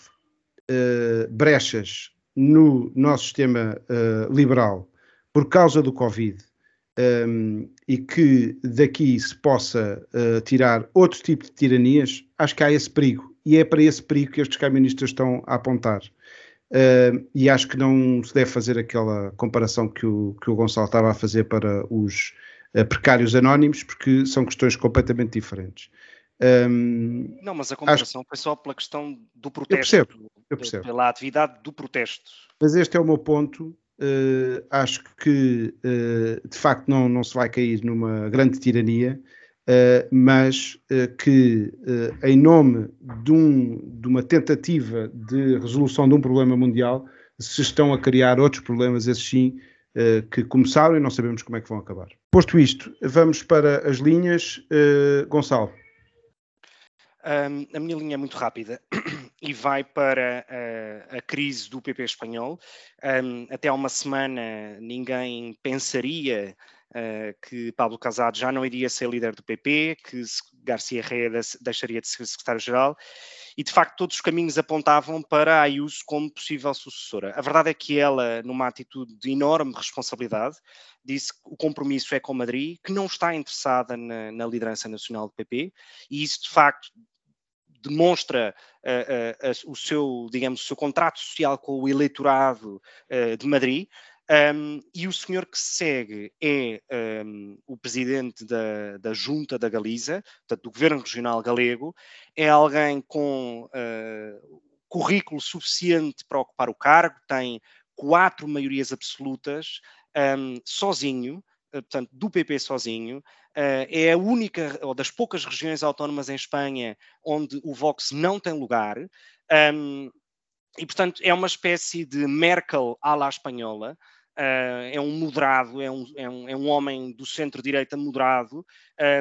uh, brechas no nosso sistema liberal por causa do Covid, um, e que daqui se possa uh, tirar outro tipo de tiranias, acho que há esse perigo. E é para esse perigo que estes camionistas estão a apontar. Uh, e acho que não se deve fazer aquela comparação que o, que o Gonçalo estava a fazer para os uh, precários anónimos, porque são questões completamente diferentes. Um, não, mas a comparação acho... foi só pela questão do protesto. Eu percebo, eu percebo. Pela atividade do protesto. Mas este é o meu ponto. Uh, acho que de facto não, não se vai cair numa grande tirania. Uh, mas uh, que, uh, em nome de, um, de, uma tentativa de resolução de um problema mundial, se estão a criar outros problemas, esses sim, que começaram e não sabemos como é que vão acabar. Posto isto, vamos para as linhas. Gonçalo. Um, a minha linha é muito rápida e vai para a, a crise do PP espanhol. Um, até há uma semana ninguém pensaria uh, que Pablo Casado já não iria ser líder do PP, que Garcia Reia deixaria de ser secretário-geral, e de facto todos os caminhos apontavam para a Ayuso como possível sucessora. A verdade é que ela, numa atitude de enorme responsabilidade, disse que o compromisso é com Madrid, que não está interessada na, na liderança nacional do PP, e isso de facto demonstra uh, uh, uh, o seu, digamos, o seu contrato social com o eleitorado de Madrid, um, e o senhor que segue é um, o presidente da, da Junta da Galiza, portanto, do Governo Regional Galego, é alguém com uh, currículo suficiente para ocupar o cargo, tem quatro maiorias absolutas, um, sozinho, uh, portanto, do PP sozinho, uh, é a única, ou das poucas regiões autónomas em Espanha onde o Vox não tem lugar. Um, e, portanto, é uma espécie de Merkel à la espanhola, Uh, é um moderado, é um, é um, é um homem do centro-direita moderado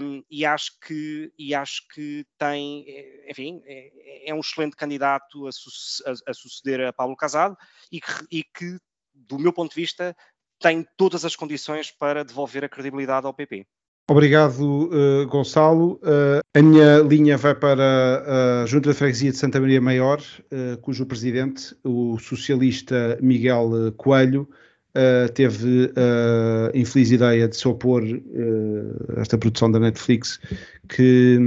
um, e, acho que, e acho que tem, eh, enfim, é, é um excelente candidato a, su a, a, suceder a Paulo Casado e que, e que, do meu ponto de vista, tem todas as condições para devolver a credibilidade ao PP. Obrigado, uh, Gonçalo. Uh, a minha linha vai para a Junta de Freguesia de Santa Maria Maior, cujo presidente, o socialista Miguel Coelho, teve a infeliz ideia de se opor a esta produção da Netflix, que,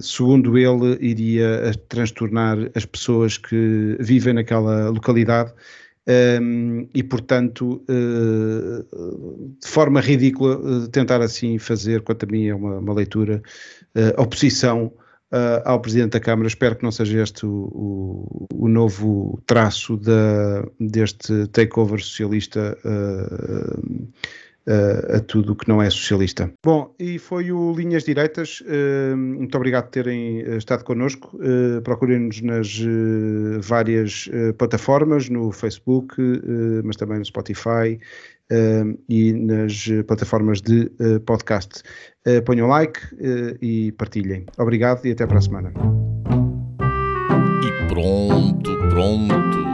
segundo ele, iria transtornar as pessoas que vivem naquela localidade um, e, portanto, uh, de forma ridícula, uh, tentar assim fazer, quanto a mim é uma, uma leitura, uh, ao Presidente da Câmara. Espero que não seja este o, o, o novo traço da, deste takeover socialista a, a tudo que não é socialista. Bom, e foi o Linhas Direitas. Uh, muito obrigado por terem estado connosco. Uh, Procurem-nos nas uh, várias plataformas, no Facebook, mas também no Spotify e nas plataformas de podcast. ponham like e partilhem. Obrigado e até para a semana. E pronto, pronto.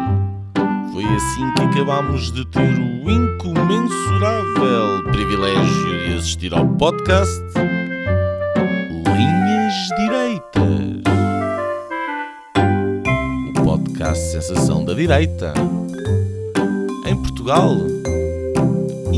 Foi assim que acabámos de ter o incomensurável privilégio de assistir ao podcast Linhas Direitas. O podcast Sensação da Direita. Em Portugal